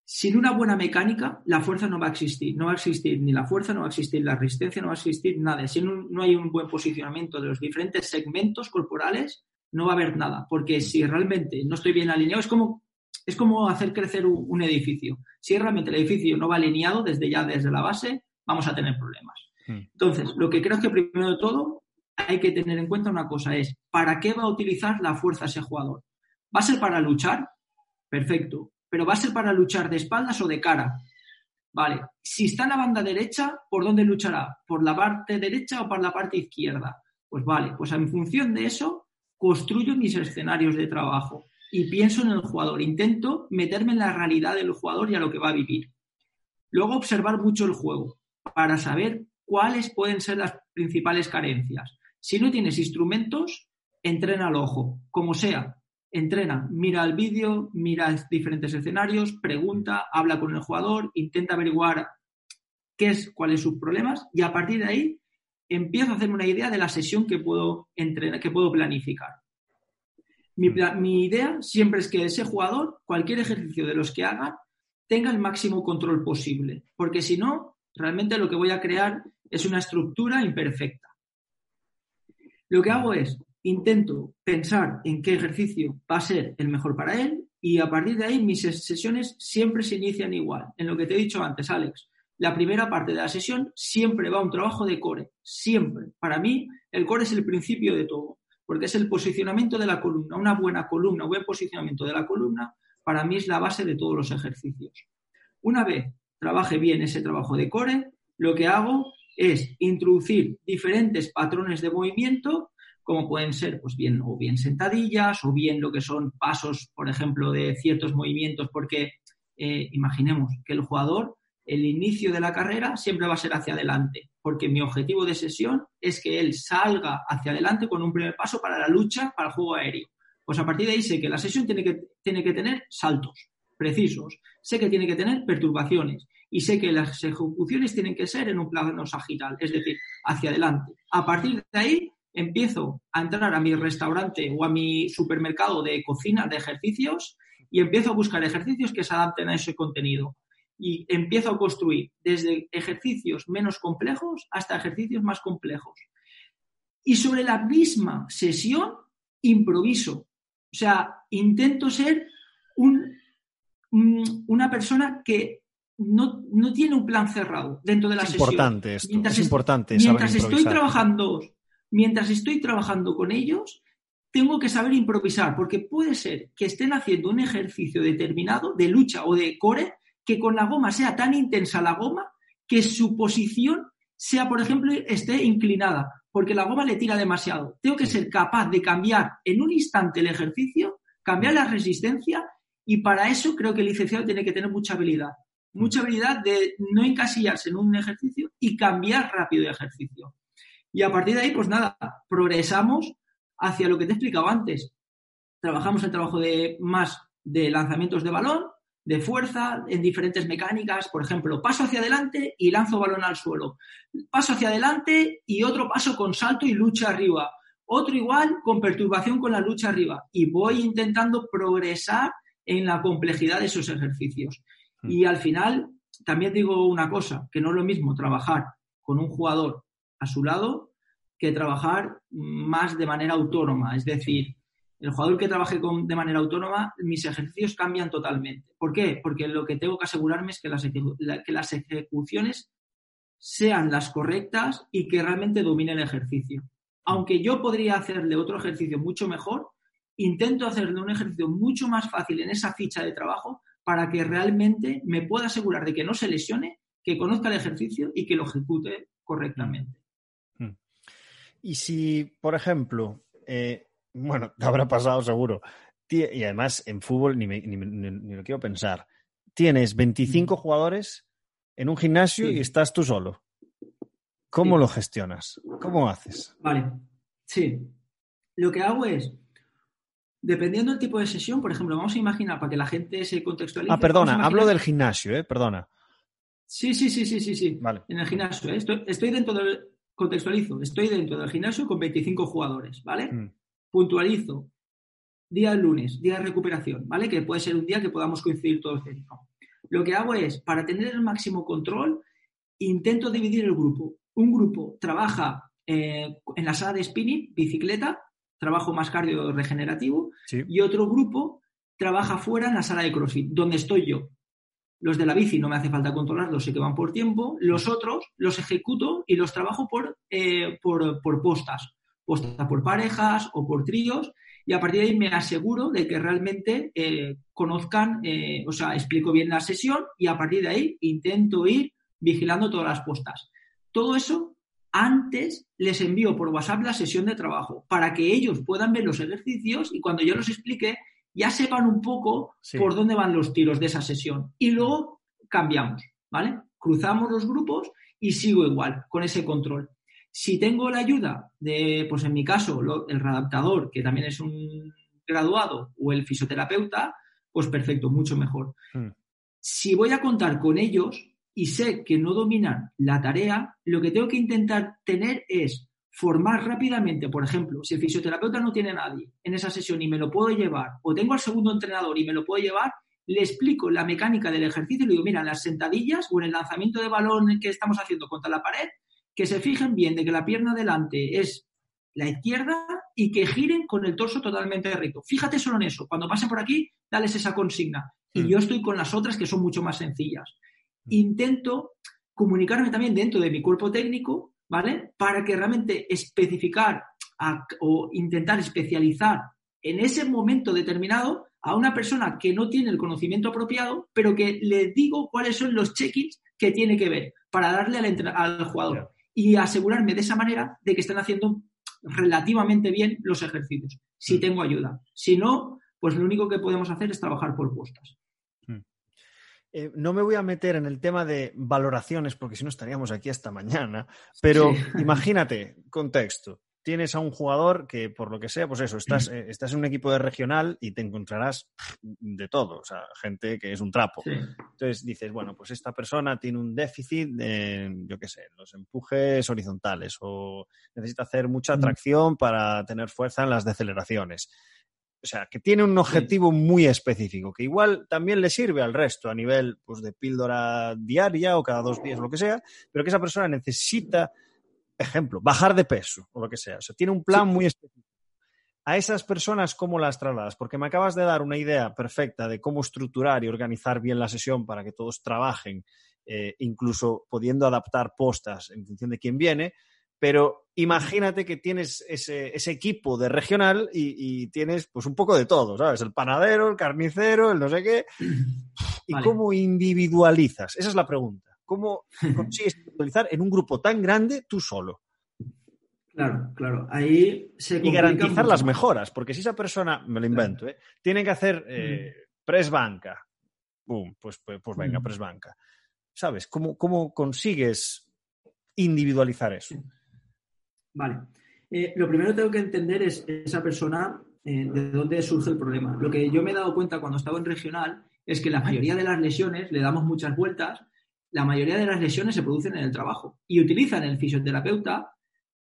Sin una buena mecánica, la fuerza no va a existir. No va a existir ni la fuerza, no va a existir la resistencia, no va a existir nada. Si no hay un buen posicionamiento de los diferentes segmentos corporales, no va a haber nada, porque si realmente no estoy bien alineado, es como, es como hacer crecer un, edificio. Si realmente el edificio no va alineado desde ya, desde la base, vamos a tener problemas. Hmm. Entonces, lo que creo que primero de todo hay que tener en cuenta una cosa es, ¿para qué va a utilizar la fuerza ese jugador? ¿Va a ser para luchar? Perfecto. Pero ¿va a ser para luchar de espaldas o de cara? Vale. Si está en la banda derecha, ¿por dónde luchará? ¿Por la parte derecha o por la parte izquierda? Pues vale, pues en función de eso construyo mis escenarios de trabajo y pienso en el jugador, intento meterme en la realidad del jugador y a lo que va a vivir. Luego observar mucho el juego para saber cuáles pueden ser las principales carencias. Si no tienes instrumentos, entrena al ojo, como sea. Entrena, mira el vídeo, mira diferentes escenarios, pregunta, habla con el jugador, intenta averiguar qué es, cuáles son sus problemas y a partir de ahí empiezo a hacerme una idea de la sesión que puedo, entrenar, que puedo planificar. Mi, mi, idea siempre es que ese jugador, cualquier ejercicio de los que haga, tenga el máximo control posible, porque si no, realmente lo que voy a crear es una estructura imperfecta. Lo que hago es, intento pensar en qué ejercicio va a ser el mejor para él y a partir de ahí mis sesiones siempre se inician igual. En lo que te he dicho antes, Alex, la primera parte de la sesión siempre va a un trabajo de core, siempre. Para mí, el core es el principio de todo, porque es el posicionamiento de la columna. Una buena columna, un buen posicionamiento de la columna, para mí es la base de todos los ejercicios. Una vez trabaje bien ese trabajo de core, lo que hago es introducir diferentes patrones de movimiento, como pueden ser, pues bien, o bien sentadillas, o bien lo que son pasos, por ejemplo, de ciertos movimientos, porque eh, imaginemos que el jugador el inicio de la carrera siempre va a ser hacia adelante, porque mi objetivo de sesión es que él salga hacia adelante con un primer paso para la lucha, para el juego aéreo. Pues a partir de ahí sé que la sesión tiene que, tiene que tener saltos precisos, sé que tiene que tener perturbaciones y sé que las ejecuciones tienen que ser en un plano sagital, es decir, hacia adelante. A partir de ahí empiezo a entrar a mi restaurante o a mi supermercado de cocina de ejercicios y empiezo a buscar ejercicios que se adapten a ese contenido y empiezo a construir desde ejercicios menos complejos hasta ejercicios más complejos. Y sobre la misma sesión, improviso. O sea, intento ser un, una persona que no, tiene un plan cerrado dentro de la sesión. Importante esto, es importante mientras estoy trabajando, mientras estoy trabajando con ellos, tengo que saber improvisar, porque puede ser que estén haciendo un ejercicio determinado de lucha o de core que con la goma sea tan intensa la goma que su posición sea, por ejemplo, esté inclinada, porque la goma le tira demasiado. Tengo que ser capaz de cambiar en un instante el ejercicio, cambiar la resistencia y para eso creo que el licenciado tiene que tener mucha habilidad. Mucha habilidad de no encasillarse en un ejercicio y cambiar rápido de ejercicio. Y a partir de ahí, pues nada, progresamos hacia lo que te he explicado antes. Trabajamos el trabajo de más de lanzamientos de balón, de fuerza en diferentes mecánicas, por ejemplo, paso hacia adelante y lanzo balón al suelo, paso hacia adelante y otro paso con salto y lucha arriba, otro igual con perturbación con la lucha arriba. Y voy intentando progresar en la complejidad de esos ejercicios. Mm. Y al final, también digo una cosa, que no es lo mismo trabajar con un jugador a su lado que trabajar más de manera autónoma, es decir, el jugador que trabaje de manera autónoma, mis ejercicios cambian totalmente. ¿Por qué? Porque lo que tengo que asegurarme es que las, que las ejecuciones sean las correctas y que realmente domine el ejercicio. Aunque yo podría hacerle otro ejercicio mucho mejor, intento hacerle un ejercicio mucho más fácil en esa ficha de trabajo para que realmente me pueda asegurar de que no se lesione, que conozca el ejercicio y que lo ejecute correctamente. Hmm. Y si, por ejemplo, eh, bueno, te habrá pasado seguro, y además en fútbol ni, lo quiero pensar, tienes 25 hmm. jugadores en un gimnasio y estás tú solo. ¿Cómo lo gestionas? ¿Cómo haces? Vale, sí. Lo que hago es, dependiendo del tipo de sesión, por ejemplo, vamos a imaginar para que la gente se contextualice. Ah, perdona, hablo del gimnasio, ¿eh? Perdona. Sí, sí, sí, sí, sí, sí. Vale. En el gimnasio, ¿eh? estoy, dentro del. Contextualizo, estoy dentro del gimnasio con 25 jugadores, ¿vale? Mm. Puntualizo. Día lunes, día de recuperación, ¿vale? Que puede ser un día que podamos coincidir todos dentro. Lo que hago es, para tener el máximo control, intento dividir el grupo. Un grupo trabaja eh, en la sala de spinning, bicicleta, trabajo más cardio regenerativo, y otro grupo trabaja fuera en la sala de CrossFit, donde estoy yo. Los de la bici no me hace falta controlarlos, sé que van por tiempo. Los otros los ejecuto y los trabajo por, eh, por, postas, postas por parejas o por tríos. Y a partir de ahí me aseguro de que realmente eh, conozcan, o sea, explico bien la sesión y a partir de ahí intento ir vigilando todas las postas. Todo eso antes les envío por WhatsApp la sesión de trabajo para que ellos puedan ver los ejercicios y cuando yo los explique ya sepan un poco por dónde van los tiros de esa sesión. Y luego cambiamos, ¿vale? Cruzamos los grupos y sigo igual con ese control. Si tengo la ayuda de, pues en mi caso, el readaptador, que también es un graduado, o el fisioterapeuta, pues perfecto, mucho mejor. Hmm. Si voy a contar con ellos, y sé que no dominan la tarea, lo que tengo que intentar tener es formar rápidamente, por ejemplo, si el fisioterapeuta no tiene nadie en esa sesión y me lo puedo llevar, o tengo al segundo entrenador y me lo puedo llevar, le explico la mecánica del ejercicio y le digo, mira, en las sentadillas o en el lanzamiento de balón que estamos haciendo contra la pared, que se fijen bien de que la pierna delante es la izquierda y que giren con el torso totalmente recto. Fíjate solo en eso. Cuando pasen por aquí, dales esa consigna. Y hmm. yo estoy con las otras que son mucho más sencillas intento comunicarme también dentro de mi cuerpo técnico, ¿vale? Para que realmente especificar o intentar especializar en ese momento determinado a una persona que no tiene el conocimiento apropiado, pero que le digo cuáles son los check-ins que tiene que ver para darle al, al jugador y asegurarme de esa manera de que estén haciendo relativamente bien los ejercicios, si mm. tengo ayuda. Si no, pues lo único que podemos hacer es trabajar por puestas. Eh, no me voy a meter en el tema de valoraciones porque si no estaríamos aquí hasta mañana, pero imagínate, contexto. Tienes a un jugador que, por lo que sea, pues eso, estás, eh, estás en un equipo de regional y te encontrarás de todo, o sea, gente que es un trapo. Entonces dices, bueno, pues esta persona tiene un déficit en, yo qué sé, los empujes horizontales o necesita hacer mucha tracción para tener fuerza en las deceleraciones o sea, que tiene un objetivo muy específico, que igual también le sirve al resto a nivel pues, de píldora diaria o cada dos días, lo que sea, pero que esa persona necesita, ejemplo, bajar de peso o lo que sea. O sea, tiene un plan muy específico. A esas personas, ¿cómo las trasladas? Porque me acabas de dar una idea perfecta de cómo estructurar y organizar bien la sesión para que todos trabajen, eh, incluso pudiendo adaptar postas en función de quién viene, pero imagínate que tienes ese, equipo de regional y, tienes pues un poco de todo, ¿sabes? El panadero, el carnicero, el no sé qué. ¿Y cómo individualizas? Esa es la pregunta. ¿Cómo consigues individualizar en un grupo tan grande tú solo? Claro, claro. Ahí se Y garantizar las mejoras, porque si esa persona, me lo invento, ¿eh? tiene que hacer eh, press banca, boom, pues, pues, pues venga, press banca. ¿Sabes? ¿Cómo, ¿Cómo consigues individualizar eso? Vale. Eh, lo primero que tengo que entender es esa persona eh, de dónde surge el problema. Lo que yo me he dado cuenta cuando estaba en regional es que la mayoría de las lesiones, le damos muchas vueltas, la mayoría de las lesiones se producen en el trabajo y utilizan el fisioterapeuta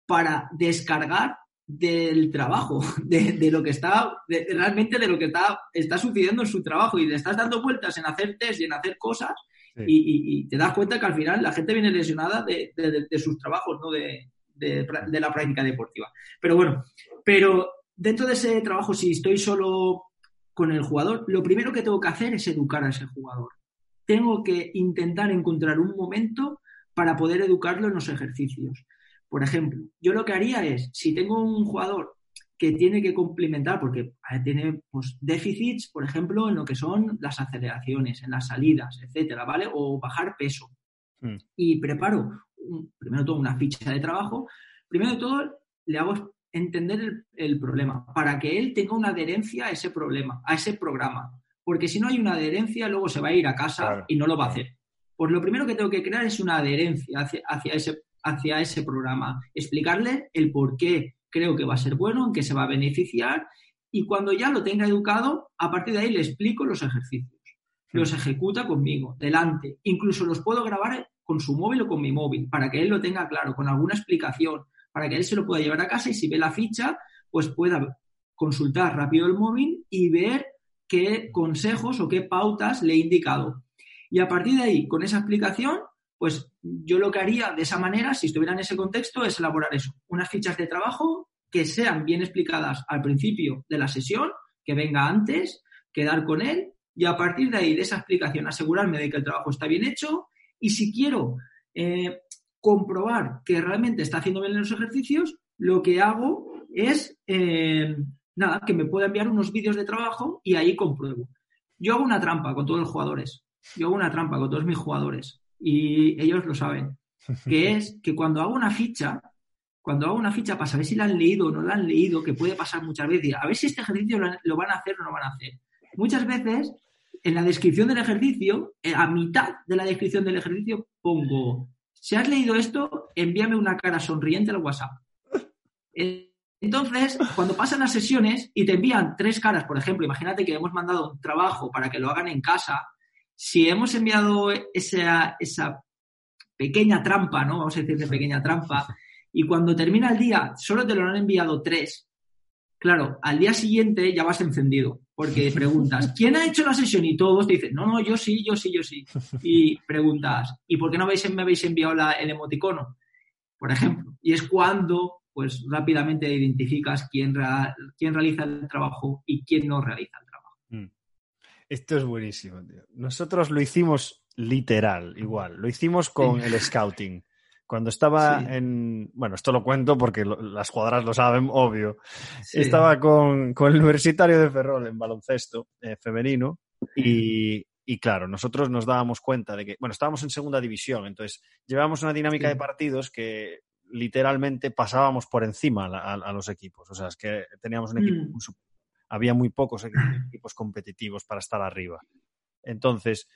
para descargar del trabajo, de, lo que está, realmente de lo que está, está sucediendo en su trabajo y le estás dando vueltas en hacer test y en hacer cosas y, te das cuenta que al final la gente viene lesionada de, de sus trabajos, no de, de, la práctica deportiva. Pero bueno, pero dentro de ese trabajo, si estoy solo con el jugador, lo primero que tengo que hacer es educar a ese jugador. Tengo que intentar encontrar un momento para poder educarlo en los ejercicios. Por ejemplo, yo lo que haría es, si tengo un jugador que tiene que complementar, porque tiene pues, déficits, por ejemplo, en lo que son las aceleraciones, en las salidas, etcétera, ¿vale? O bajar peso. Hmm. Y preparo, primero todo, una ficha de trabajo. Primero de todo, le hago entender el, problema, para que él tenga una adherencia a ese problema, a ese programa. Porque si no hay una adherencia, luego se va a ir a casa y no lo va a hacer. Pues lo primero que tengo que crear es una adherencia hacia, ese, hacia ese programa. Explicarle el por qué creo que va a ser bueno, en qué se va a beneficiar. Y cuando ya lo tenga educado, a partir de ahí le explico los ejercicios. Los ejecuta conmigo, delante. Incluso los puedo grabar con su móvil o con mi móvil, para que él lo tenga claro, con alguna explicación, para que él se lo pueda llevar a casa y si ve la ficha, pues pueda consultar rápido el móvil y ver qué consejos o qué pautas le he indicado. Y a partir de ahí, con esa explicación, pues yo lo que haría de esa manera, si estuviera en ese contexto, es elaborar eso, unas fichas de trabajo que sean bien explicadas al principio de la sesión, que venga antes, quedar con él y a partir de ahí, de esa explicación, asegurarme de que el trabajo está bien hecho y si quiero eh, comprobar que realmente está haciendo bien los ejercicios, lo que hago es, eh, nada, que me pueda enviar unos vídeos de trabajo y ahí compruebo. Yo hago una trampa con todos los jugadores. Yo hago una trampa con todos mis jugadores y ellos lo saben. Que es que cuando hago una ficha, cuando hago una ficha para saber si la han leído o no la han leído, que puede pasar muchas veces, a ver si este ejercicio lo van a hacer o no lo van a hacer. Muchas veces, en la descripción del ejercicio, eh, a mitad de la descripción del ejercicio, pongo si has leído esto, envíame una cara sonriente al WhatsApp. Entonces, cuando pasan las sesiones y te envían tres caras, por ejemplo, imagínate que hemos mandado un trabajo para que lo hagan en casa, si hemos enviado esa, esa pequeña trampa, ¿no? Vamos a decir de pequeña trampa, y cuando termina el día solo te lo han enviado tres, claro, al día siguiente ya vas encendido, porque preguntas, ¿quién ha hecho la sesión? Y todos te dicen, no, no, yo sí, yo sí, yo sí. Y preguntas, ¿y por qué no me habéis enviado el emoticono? Por ejemplo. Y es cuando, pues rápidamente identificas quién, quién realiza el trabajo y quién no realiza el trabajo. Mm. Esto es buenísimo, tío. Nosotros lo hicimos literal, igual. Lo hicimos con el scouting. Cuando estaba en. Bueno, esto lo cuento porque las jugadoras lo saben, obvio. Estaba con, el Universitario de Ferrol en baloncesto eh, femenino y, claro, nosotros nos dábamos cuenta de que. Bueno, estábamos en segunda división, entonces llevábamos una dinámica de partidos que literalmente pasábamos por encima a, los equipos. O sea, es que teníamos un equipo. Mm. había muy pocos equipos competitivos para estar arriba. Entonces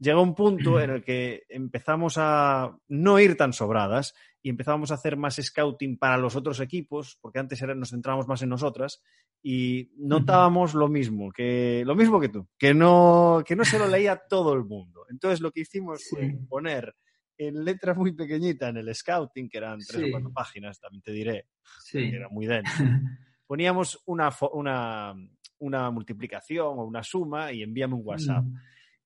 llega un punto en el que empezamos a no ir tan sobradas y empezábamos a hacer más scouting para los otros equipos, porque antes era, nos centrábamos más en nosotras y notábamos lo mismo, que lo mismo que tú, que no, que no se lo leía todo el mundo. Entonces lo que hicimos fue poner en letras muy pequeñitas en el scouting, que eran tres o cuatro páginas, también te diré, que era muy denso. Poníamos una, una, una multiplicación o una suma y envíame un WhatsApp.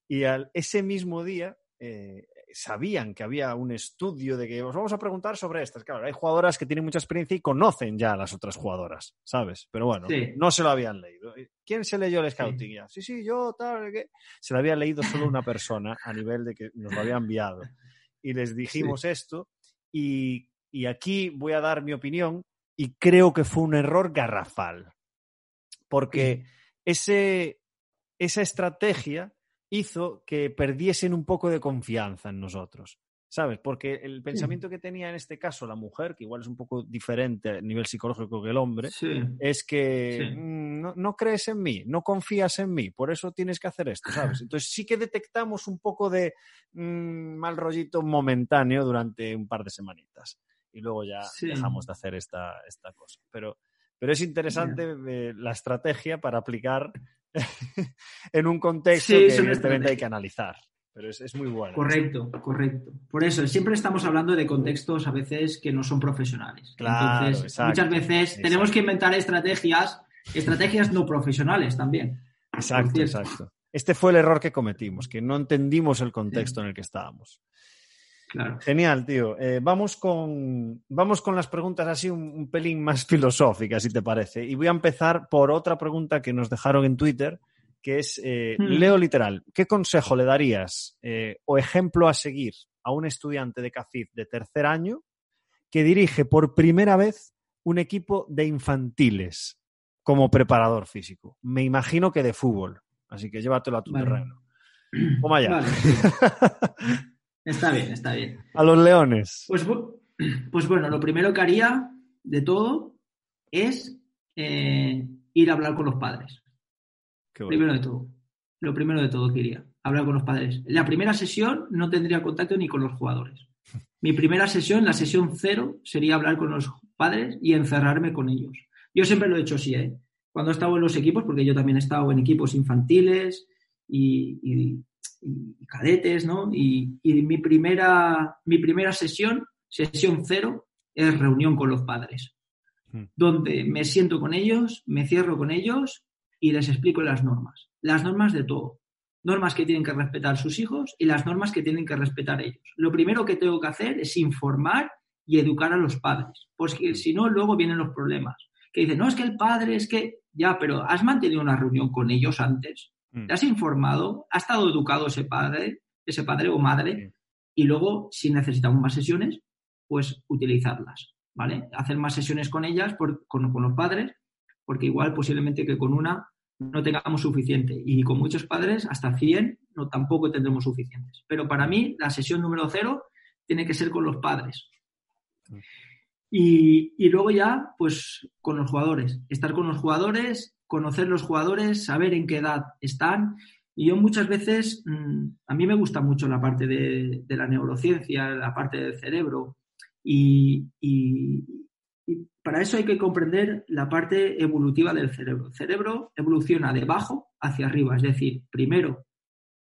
Y al, ese mismo día eh, sabían que había un estudio de que os vamos a preguntar sobre estas. Claro, hay jugadoras que tienen mucha experiencia y conocen ya a las otras jugadoras, ¿sabes? Pero bueno, no se lo habían leído. ¿Quién se leyó el scouting sí. ya? Sí, sí, yo, tal, que se lo había leído solo una persona a nivel de que nos lo había enviado. Y les dijimos esto y, y aquí voy a dar mi opinión y creo que fue un error garrafal. Porque ese, esa estrategia hizo que perdiesen un poco de confianza en nosotros. ¿Sabes? Porque el pensamiento que tenía en este caso la mujer, que igual es un poco diferente a nivel psicológico que el hombre, es que mm, no, crees en mí, no confías en mí, por eso tienes que hacer esto, ¿sabes? Entonces sí que detectamos un poco de mm, mal rollito momentáneo durante un par de semanitas y luego ya dejamos de hacer esta, esta cosa. Pero, pero es interesante eh, la estrategia para aplicar en un contexto que evidentemente hay que analizar. Pero es, muy bueno. Correcto, correcto. Por eso, siempre estamos hablando de contextos a veces que no son profesionales. Claro, Entonces, muchas veces tenemos que inventar estrategias, estrategias no profesionales también. Exacto, exacto. Este fue el error que cometimos, que no entendimos el contexto en el que estábamos. Genial, tío. Eh, vamos, con, vamos con las preguntas así un, pelín más filosóficas, si te parece. Y voy a empezar por otra pregunta que nos dejaron en Twitter, que es, eh, hmm. leo literal, ¿qué consejo le darías eh, o ejemplo a seguir a un estudiante de CACIF de tercer año que dirige por primera vez un equipo de infantiles como preparador físico. Me imagino que de fútbol. Así que llévatelo a tu terreno. Toma ya. Está bien, está bien. A los leones. Pues, pues bueno, lo primero que haría de todo es eh, ir a hablar con los padres. Primero de todo. Lo primero de todo que iría, hablar con los padres. La primera sesión no tendría contacto ni con los jugadores. Mi primera sesión, la sesión cero, sería hablar con los padres y encerrarme con ellos. Yo siempre lo he hecho así, ¿eh? Cuando he estado en los equipos, porque yo también he estado en equipos infantiles y, cadetes, ¿no? Y, mi, primera, mi primera sesión, sesión cero, es reunión con los padres, hmm. donde me siento con ellos, me cierro con ellos y les explico las normas. Las normas de todo normas que tienen que respetar sus hijos y las normas que tienen que respetar ellos. Lo primero que tengo que hacer es informar y educar a los padres, porque si no, luego vienen los problemas. Que dicen, no, es que el padre, es que, ya, pero has mantenido una reunión con ellos antes, mm. te has informado, ha estado educado ese padre, ese padre o madre, y luego, si necesitamos más sesiones, pues utilizarlas, ¿vale? Hacer más sesiones con ellas, con, con los padres, porque igual posiblemente que con una no tengamos suficiente. Y con muchos padres, hasta 100, no, tampoco tendremos suficientes. Pero para mí, la sesión número cero tiene que ser con los padres. Y, y, luego ya, pues con los jugadores. Estar con los jugadores, conocer los jugadores, saber en qué edad están. Y yo muchas veces, mm, a mí me gusta mucho la parte de, de la neurociencia, la parte del cerebro. Y, y, y para eso hay que comprender la parte evolutiva del cerebro. El cerebro evoluciona de abajo hacia arriba, es decir, primero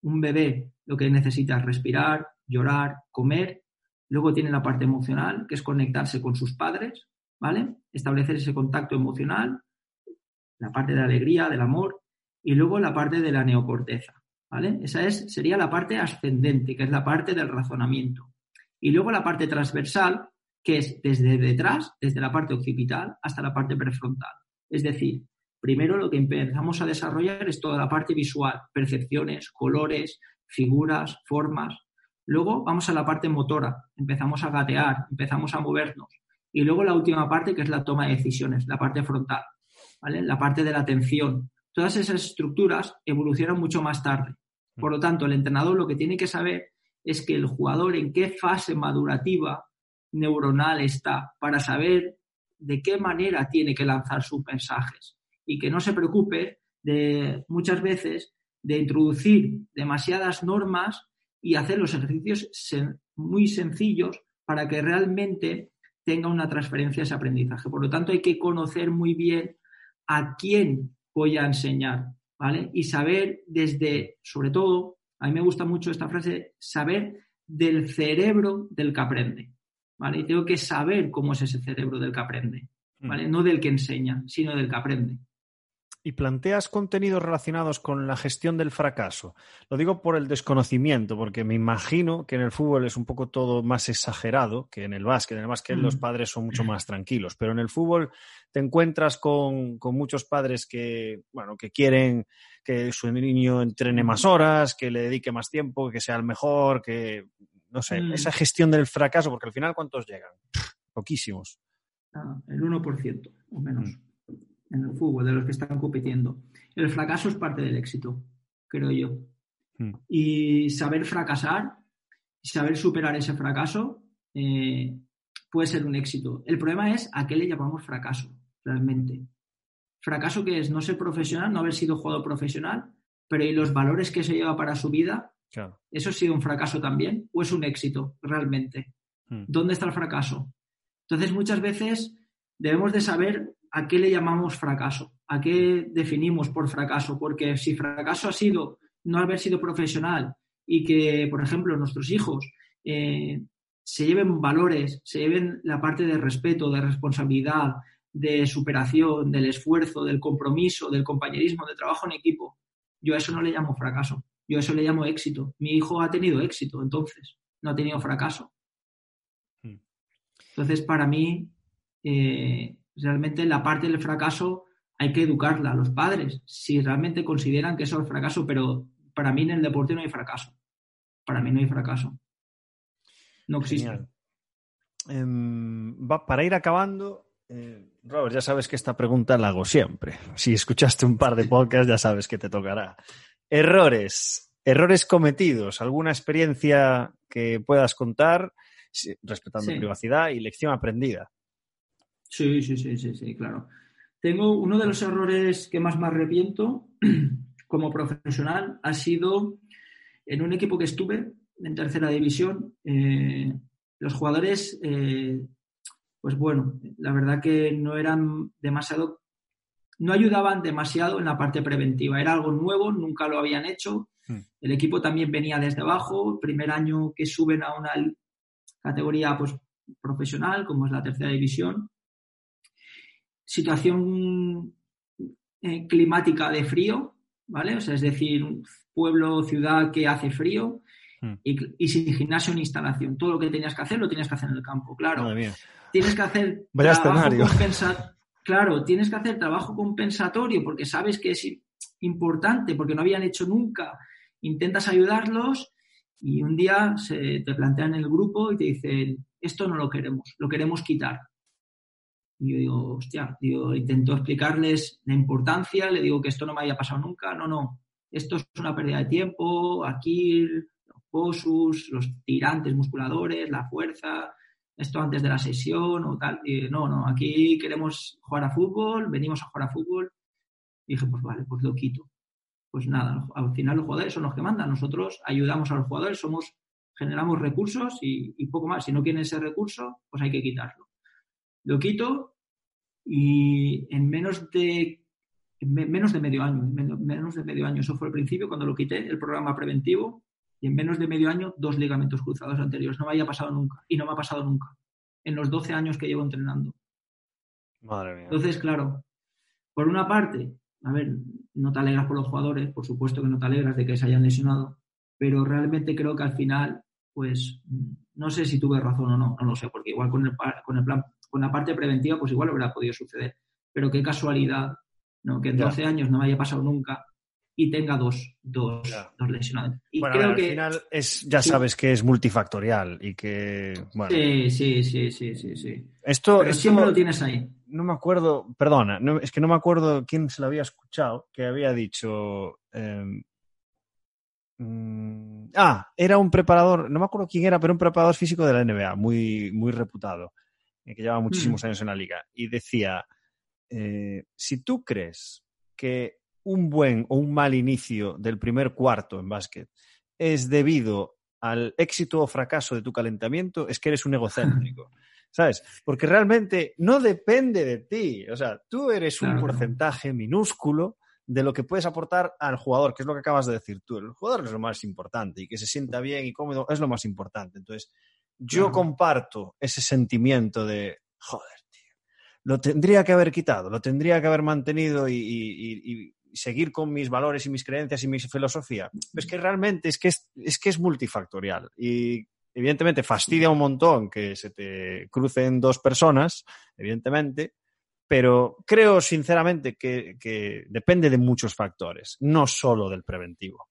un bebé lo que necesita es respirar, llorar, comer, luego tiene la parte emocional, que es conectarse con sus padres, ¿vale? Establecer ese contacto emocional, la parte de alegría, del amor, y luego la parte de la neocorteza, ¿vale? Esa es, sería la parte ascendente, que es la parte del razonamiento. Y luego la parte transversal, que es desde detrás, desde la parte occipital hasta la parte prefrontal. Es decir, primero lo que empezamos a desarrollar es toda la parte visual, percepciones, colores, figuras, formas. Luego vamos a la parte motora, empezamos a gatear, empezamos a movernos. Y luego la última parte que es la toma de decisiones, la parte frontal, ¿vale? La parte de la atención. Todas esas estructuras evolucionan mucho más tarde. Por lo tanto, el entrenador lo que tiene que saber es que el jugador en qué fase madurativa neuronal está para saber de qué manera tiene que lanzar sus mensajes y que no se preocupe de muchas veces de introducir demasiadas normas y hacer los ejercicios muy sencillos para que realmente tenga una transferencia ese aprendizaje. Por lo tanto, hay que conocer muy bien a quién voy a enseñar, ¿vale? Y saber desde, sobre todo, a mí me gusta mucho esta frase, saber del cerebro del que aprende. Y tengo que saber cómo es ese cerebro del que aprende, ¿vale? Mm. No del que enseña, sino del que aprende. ¿Y planteas contenidos relacionados con la gestión del fracaso? Lo digo por el desconocimiento, porque me imagino que en el fútbol es un poco todo más exagerado que en el básquet. En el básquet los padres son mucho más tranquilos, pero en el fútbol te encuentras con, con, muchos padres que, bueno, que quieren que su niño entrene más horas, que le dedique más tiempo, que sea el mejor, que no sé, mm. esa gestión del fracaso, porque al final, ¿cuántos llegan? Poquísimos. Ah, el 1% o menos mm. en el fútbol, de los que están compitiendo. El fracaso es parte del éxito, creo yo. Mm. Y saber fracasar, saber superar ese fracaso, eh, puede ser un éxito. El problema es a qué le llamamos fracaso, realmente. Fracaso que es no ser profesional, no haber sido jugador profesional, pero ¿y los valores que se lleva para su vida? ¿Eso ha sido un fracaso también o es un éxito realmente? Hmm. ¿Dónde está el fracaso? Entonces, muchas veces debemos de saber a qué le llamamos fracaso, a qué definimos por fracaso, porque si fracaso ha sido no haber sido profesional y que, por ejemplo, nuestros hijos eh, se lleven valores, se lleven la parte de respeto, de responsabilidad, de superación, del esfuerzo, del compromiso, del compañerismo, del trabajo en equipo, yo a eso no le llamo fracaso. Yo eso le llamo éxito. Mi hijo ha tenido éxito, entonces, no ha tenido fracaso. Hmm. Entonces, para mí, eh, realmente la parte del fracaso hay que educarla a los padres, si realmente consideran que eso es fracaso, pero para mí en el deporte no hay fracaso. Para mí no hay fracaso. No existe. Em, para ir acabando, Eh, Robert, ya sabes que esta pregunta la hago siempre. Si escuchaste un par de podcasts, ya sabes que te tocará. Errores, errores cometidos, alguna experiencia que puedas contar, respetando privacidad y lección aprendida. Sí, sí, sí, sí, sí, claro. Tengo uno de los errores que más me arrepiento como profesional ha sido en un equipo que estuve en tercera división. Eh, los jugadores, eh, pues bueno, la verdad que no eran demasiado, no ayudaban demasiado en la parte preventiva. Era algo nuevo, nunca lo habían hecho. Hmm. El equipo también venía desde abajo. Primer año que suben a una categoría pues, profesional, como es la tercera división situación eh, climática de frío, ¿vale? O sea, es decir, un pueblo, ciudad que hace frío hmm. y, sin gimnasio ni instalación. Todo lo que tenías que hacer lo tienes que hacer en el campo, claro. Tienes que hacer trabajo compensatorio. Claro, tienes que hacer trabajo compensatorio porque sabes que es importante, porque no habían hecho nunca. Intentas ayudarlos y un día se te plantean en el grupo y te dicen, esto no lo queremos, lo queremos quitar. Y yo digo, hostia, intento explicarles la importancia, le digo que esto no me haya pasado nunca, no, no, esto es una pérdida de tiempo, aquí los posus, los tirantes musculadores, la fuerza, esto antes de la sesión o tal. Y no, no, aquí queremos jugar a fútbol, venimos a jugar a fútbol. Y dije, pues vale, pues lo quito. Pues nada, al final los jugadores son los que mandan. Nosotros ayudamos a los jugadores, somos, generamos recursos y, poco más. Si no quieren ese recurso, pues hay que quitarlo. Lo quito y en menos de menos de medio año, menos de medio año, eso fue el principio cuando lo quité, el programa preventivo, y en menos de medio año dos ligamentos cruzados anteriores. No me había pasado nunca, y no me ha pasado nunca, en los 12 años que llevo entrenando. Madre mía. Entonces, claro, por una parte, a ver, no te alegras por los jugadores, por supuesto que no te alegras de que se hayan lesionado, pero realmente creo que al final, pues, no sé si tuve razón o no, no lo sé, porque igual con el, con el plan con la parte preventiva, pues igual hubiera podido suceder. Pero qué casualidad, ¿no? Que en 12 años no me haya pasado nunca y tenga dos, dos, dos lesionados. Y bueno, creo al que, final es, ya sabes que es multifactorial y que. Bueno. Sí, sí, sí, sí, sí, sí. Esto, siempre lo tienes ahí. No me acuerdo, perdona, es que no me acuerdo quién se lo había escuchado, que había dicho. Em, mm, ah, era un preparador, no me acuerdo quién era, pero un preparador físico de la NBA, muy, muy reputado. Eh, que lleva muchísimos mm. años en la liga, y decía, eh, si tú crees que un buen o un mal inicio del primer cuarto en básquet es debido al éxito o fracaso de tu calentamiento, es que eres un egocéntrico. ¿Sabes? Porque realmente no depende de ti. O sea, tú eres un porcentaje minúsculo de lo que puedes aportar al jugador, que es lo que acabas de decir tú. El jugador es lo más importante y que se sienta bien y cómodo es lo más importante. Entonces, yo comparto ese sentimiento de, joder, tío, lo tendría que haber quitado, lo tendría que haber mantenido y, seguir con mis valores y mis creencias y mi filosofía. Es que realmente es que es, que es multifactorial y evidentemente fastidia un montón que se te crucen dos personas, evidentemente, pero creo sinceramente que depende de muchos factores, no solo del preventivo.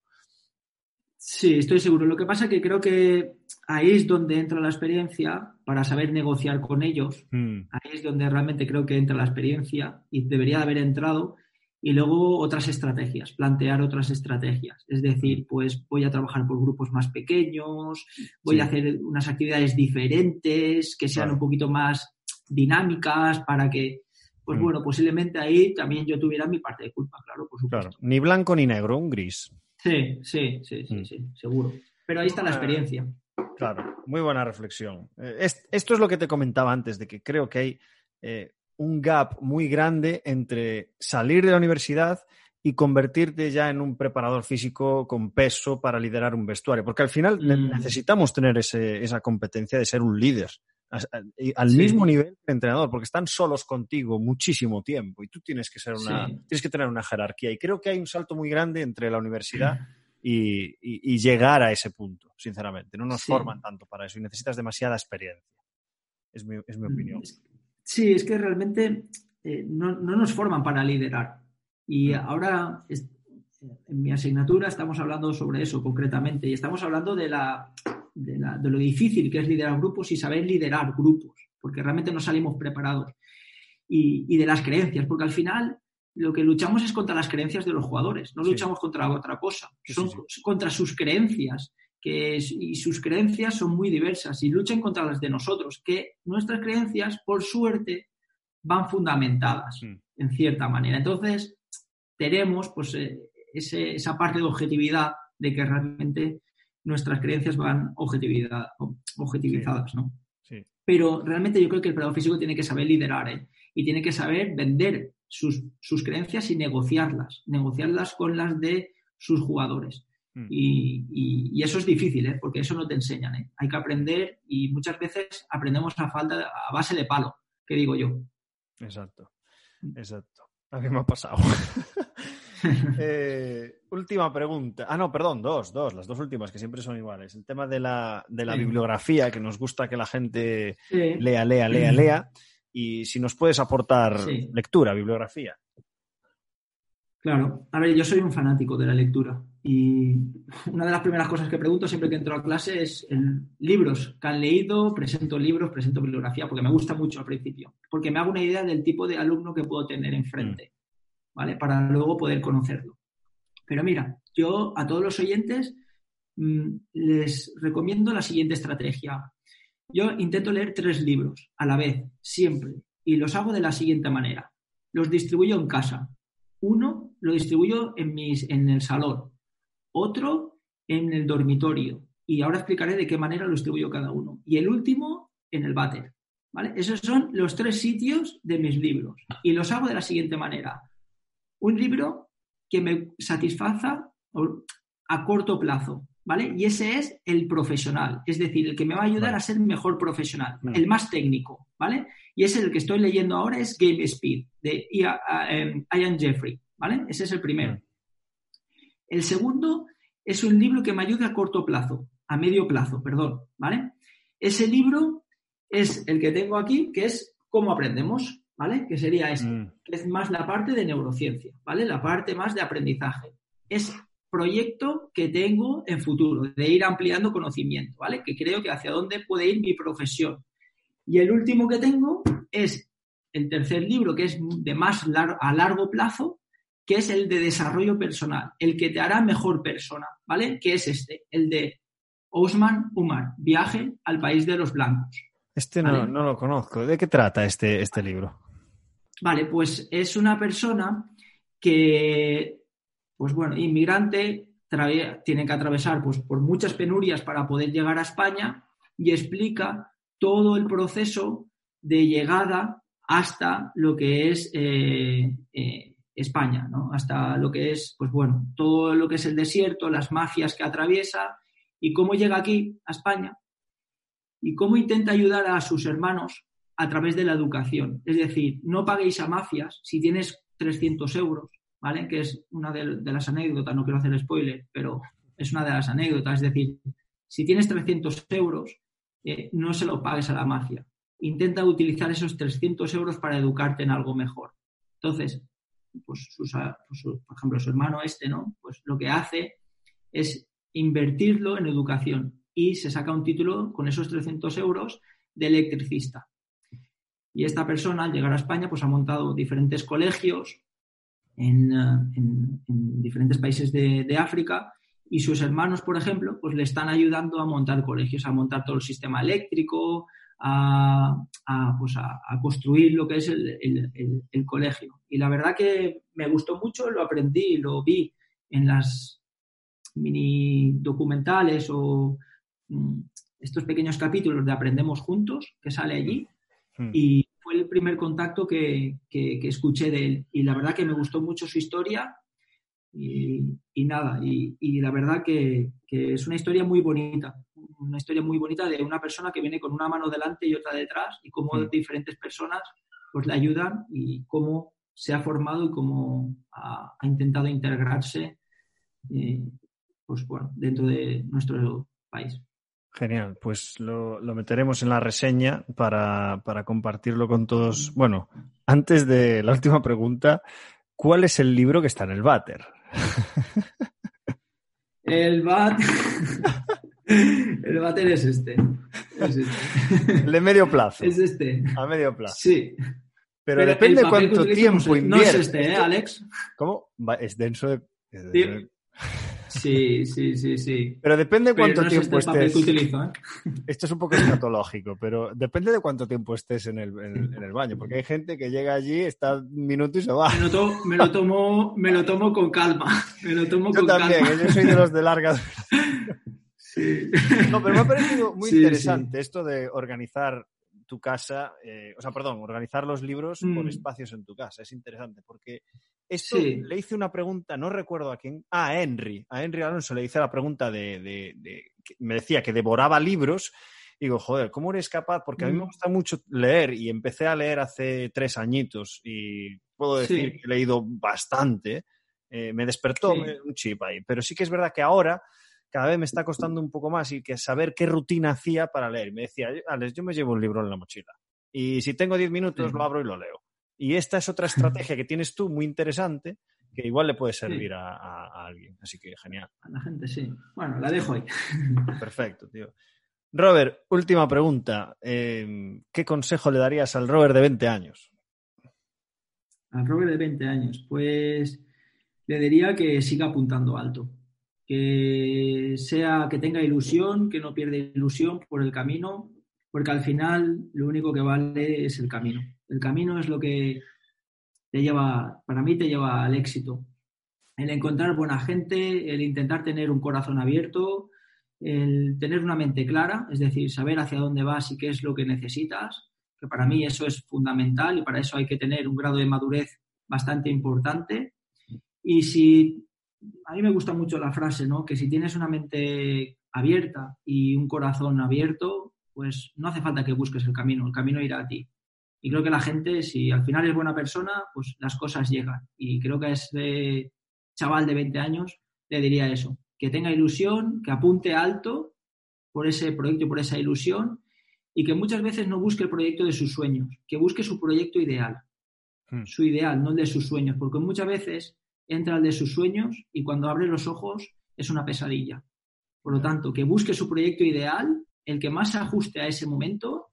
Sí, estoy seguro. Lo que pasa es que creo que ahí es donde entra la experiencia para saber negociar con ellos. Hmm. Ahí es donde realmente creo que entra la experiencia y debería haber entrado. Y luego otras estrategias, plantear otras estrategias. Es decir, hmm. pues voy a trabajar por grupos más pequeños, voy a hacer unas actividades diferentes, que sean un poquito más dinámicas para que, pues hmm. bueno, posiblemente ahí también yo tuviera mi parte de culpa, claro, por supuesto. Claro, ni blanco ni negro, un gris. Sí, sí, sí, sí, mm. sí, seguro. Pero ahí está la experiencia. Claro, muy buena reflexión. Eh, esto es lo que te comentaba antes, de que creo que hay eh, un gap muy grande entre salir de la universidad y convertirte ya en un preparador físico con peso para liderar un vestuario, porque al final mm. necesitamos tener esa competencia de ser un líder al mismo nivel que entrenador, porque están solos contigo muchísimo tiempo y tú tienes que ser una, tienes que tener una jerarquía. Y creo que hay un salto muy grande entre la universidad y, llegar a ese punto, sinceramente. No nos forman tanto para eso y necesitas demasiada experiencia. Es mi, es mi mm, opinión. Sí, es que realmente eh, no, no, nos forman para liderar. Y ahora, en mi asignatura, estamos hablando sobre eso concretamente y estamos hablando de la de, lo difícil que es liderar grupos y saber liderar grupos, porque realmente no salimos preparados. y, de las creencias, porque al final lo que luchamos es contra las creencias de los jugadores, no luchamos contra otra cosa, son contra sus creencias. Que y sus creencias son muy diversas y luchan contra las de nosotros, que nuestras creencias, por suerte, van fundamentadas mm. en cierta manera. Entonces, tenemos pues, eh, esa parte de objetividad de que realmente nuestras creencias van objetividad, objetivizadas, ¿no? Pero realmente yo creo que el preparador físico tiene que saber liderar ¿eh? y tiene que saber vender sus, creencias y negociarlas, negociarlas con las de sus jugadores. Mm. Y, eso es difícil, ¿eh? porque eso no te enseñan. ¿eh? Hay que aprender y muchas veces aprendemos a falta a base de palo, que digo yo. Exacto, exacto. A mí me ha pasado. Eh, última pregunta. Ah, no, perdón, dos, dos, las dos últimas que siempre son iguales. El tema de la, bibliografía, que nos gusta que la gente lea, lea, lea, lea. Y si nos puedes aportar lectura, bibliografía. Claro, a ver, yo soy un fanático de la lectura y una de las primeras cosas que pregunto siempre que entro a clase es libros que han leído, presento libros, presento bibliografía, porque me gusta mucho al principio, porque me hago una idea del tipo de alumno que puedo tener enfrente. ¿vale? Para luego poder conocerlo. Pero mira, yo a todos los oyentes mm, les recomiendo la siguiente estrategia. Yo intento leer tres libros a la vez, siempre, y los hago de la siguiente manera. Los distribuyo en casa. Uno lo distribuyo en, mis, en el salón, otro en el dormitorio, y ahora explicaré de qué manera lo distribuyo cada uno. Y el último en el váter. ¿vale? Esos son los tres sitios de mis libros. Y los hago de la siguiente manera un libro que me satisfaza a corto plazo, ¿vale? Y ese es el profesional, es decir, el que me va a ayudar a ser mejor profesional, el más técnico, ¿vale? Y ese el que estoy leyendo ahora es Game Speed, de em, Ian Jeffrey, ¿vale? Ese es el primero. El segundo es un libro que me ayuda a corto plazo, a medio plazo, perdón, ¿vale? Ese libro es el que tengo aquí, que es Cómo aprendemos, ¿vale? Que sería este, mm. es más la parte de neurociencia, ¿vale? La parte más de aprendizaje. Es proyecto que tengo en futuro, de ir ampliando conocimiento, ¿vale? Que creo que hacia dónde puede ir mi profesión. Y el último que tengo es el tercer libro, que es de más a largo plazo, que es el de desarrollo personal, el que te hará mejor persona, ¿vale? Que es este, el de Osman Umar, Viaje al País de los Blancos. Este no, no, lo conozco. ¿De qué trata este, este libro? Vale, pues es una persona que, pues bueno, inmigrante, tiene que atravesar pues, por muchas penurias para poder llegar a España y explica todo el proceso de llegada hasta lo que es eh, eh, España, ¿no? Hasta lo que es, pues bueno, todo lo que es el desierto, las mafias que atraviesa y cómo llega aquí a España y cómo intenta ayudar a sus hermanos a través de la educación. Es decir, no paguéis a mafias si tienes 300 euros, ¿vale? Que es una de, las anécdotas, no quiero hacer spoiler, pero es una de las anécdotas. Es decir, si tienes 300 euros, eh, no se lo pagues a la mafia. Intenta utilizar esos 300 euros para educarte en algo mejor. Entonces, pues, pues por ejemplo, su hermano este, ¿no? Pues lo que hace es invertirlo en educación y se saca un título con esos 300 euros de electricista. Y esta persona, al llegar a España, pues ha montado diferentes colegios en, eh, diferentes países de, África y sus hermanos, por ejemplo, pues le están ayudando a montar colegios, a montar todo el sistema eléctrico, a, pues a, construir lo que es el, colegio. Y la verdad que me gustó mucho, lo aprendí, lo vi en las mini documentales o Mm, estos pequeños capítulos de Aprendemos Juntos, que sale allí, hmm. y fue el primer contacto que, escuché de él. Y la verdad que me gustó mucho su historia y, nada, y, la verdad que, es una historia muy bonita, una historia muy bonita de una persona que viene con una mano delante y otra detrás y cómo hmm. diferentes personas pues le ayudan y cómo se ha formado y cómo ha, intentado integrarse eh, pues, bueno, dentro de nuestro país. Genial, pues lo, meteremos en la reseña para, compartirlo con todos. Bueno, antes de la última pregunta, ¿cuál es el libro que está en el váter? El váter. El váter es este. es este. El de medio plazo. Es este. A medio plazo. Sí. Pero, depende cuánto tiempo inviertes. No es este, ¿eh, Alex? ¿Cómo? Es denso de... Sí, sí, sí, sí. Pero depende cuánto tiempo estés. utilizo, ¿eh? Esto es un poco escatológico, pero depende de cuánto tiempo estés en el, en, el, baño, porque hay gente que llega allí, está un minuto y se va. Me lo, tomo, me lo, tomo, me lo tomo con calma. Me lo tomo yo también, ¿eh? yo soy de los de larga. Sí. No, pero me ha parecido muy interesante esto de organizar tu casa, eh, o sea, perdón, organizar los libros por mm. espacios en tu casa. Es interesante porque esto le hice una pregunta, no recuerdo a quién, ah, a Henry, a Henry Alonso le hice la pregunta de, me decía que devoraba libros. Y digo, joder, ¿cómo eres capaz? Porque a mí me mm. gusta mucho leer y empecé a leer hace tres añitos y puedo decir que he leído bastante. Eh, me despertó un chip ahí. Pero sí que es verdad que ahora cada vez me está costando un poco más y que saber qué rutina hacía para leer. Me decía, Alex, yo me llevo un libro en la mochila y si tengo 10 minutos lo abro y lo leo. Y esta es otra estrategia que tienes tú muy interesante que igual le puede servir a, alguien. Así que genial. A la gente, sí. Bueno, la dejo ahí. Perfecto, tío. Robert, última pregunta. Em, ¿Qué consejo le darías al Robert de 20 años? Al Robert de 20 años, pues le diría que siga apuntando alto que sea, que tenga ilusión, que no pierda ilusión por el camino, porque al final lo único que vale es el camino. El camino es lo que te lleva, para mí te lleva al éxito. El encontrar buena gente, el intentar tener un corazón abierto, el tener una mente clara, es decir, saber hacia dónde vas y qué es lo que necesitas, que para mí eso es fundamental y para eso hay que tener un grado de madurez bastante importante. Y si a mí me gusta mucho la frase, ¿no? Que si tienes una mente abierta y un corazón abierto, pues no hace falta que busques el camino, el camino irá a ti. Y creo que la gente, si al final es buena persona, pues las cosas llegan. Y creo que a ese chaval de 20 años le diría eso, que tenga ilusión, que apunte alto por ese proyecto por esa ilusión y que muchas veces no busque el proyecto de sus sueños, que busque su proyecto ideal, hmm. su ideal, no el de sus sueños, porque muchas veces entra al de sus sueños y cuando abre los ojos es una pesadilla. Por lo tanto, que busque su proyecto ideal, el que más se ajuste a ese momento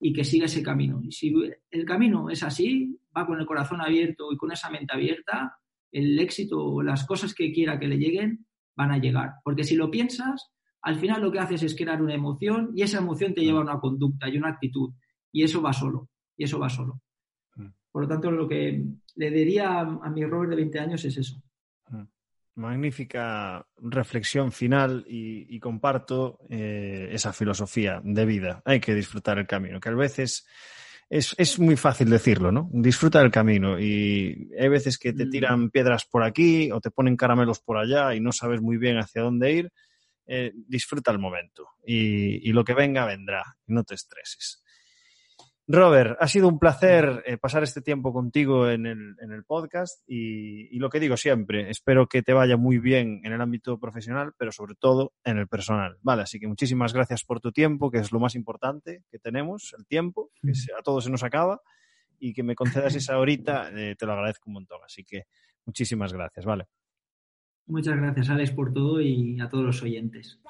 y que siga ese camino. Y si el camino es así, va con el corazón abierto y con esa mente abierta, el éxito o las cosas que quiera que le lleguen van a llegar. Porque si lo piensas, al final lo que haces es crear una emoción y esa emoción te lleva a una conducta y una actitud. Y eso va solo. Y eso va solo. Por lo tanto, lo que le diría a, mi Robert de 20 años es eso. Mm. Magnífica reflexión final y, comparto eh, esa filosofía de vida. Hay que disfrutar el camino, que a veces es, muy fácil decirlo, ¿no? Disfruta el camino y hay veces que te mm. tiran piedras por aquí o te ponen caramelos por allá y no sabes muy bien hacia dónde ir. Eh, disfruta el momento y, y, lo que venga vendrá. No te estreses. Robert, ha sido un placer eh, pasar este tiempo contigo en el, en el podcast y, lo que digo siempre, espero que te vaya muy bien en el ámbito profesional, pero sobre todo en el personal. Vale, así que muchísimas gracias por tu tiempo, que es lo más importante que tenemos, el tiempo, que a todos se nos acaba y que me concedas esa horita, eh, te lo agradezco un montón. Así que muchísimas gracias, vale. Muchas gracias, Alex, por todo y a todos los oyentes.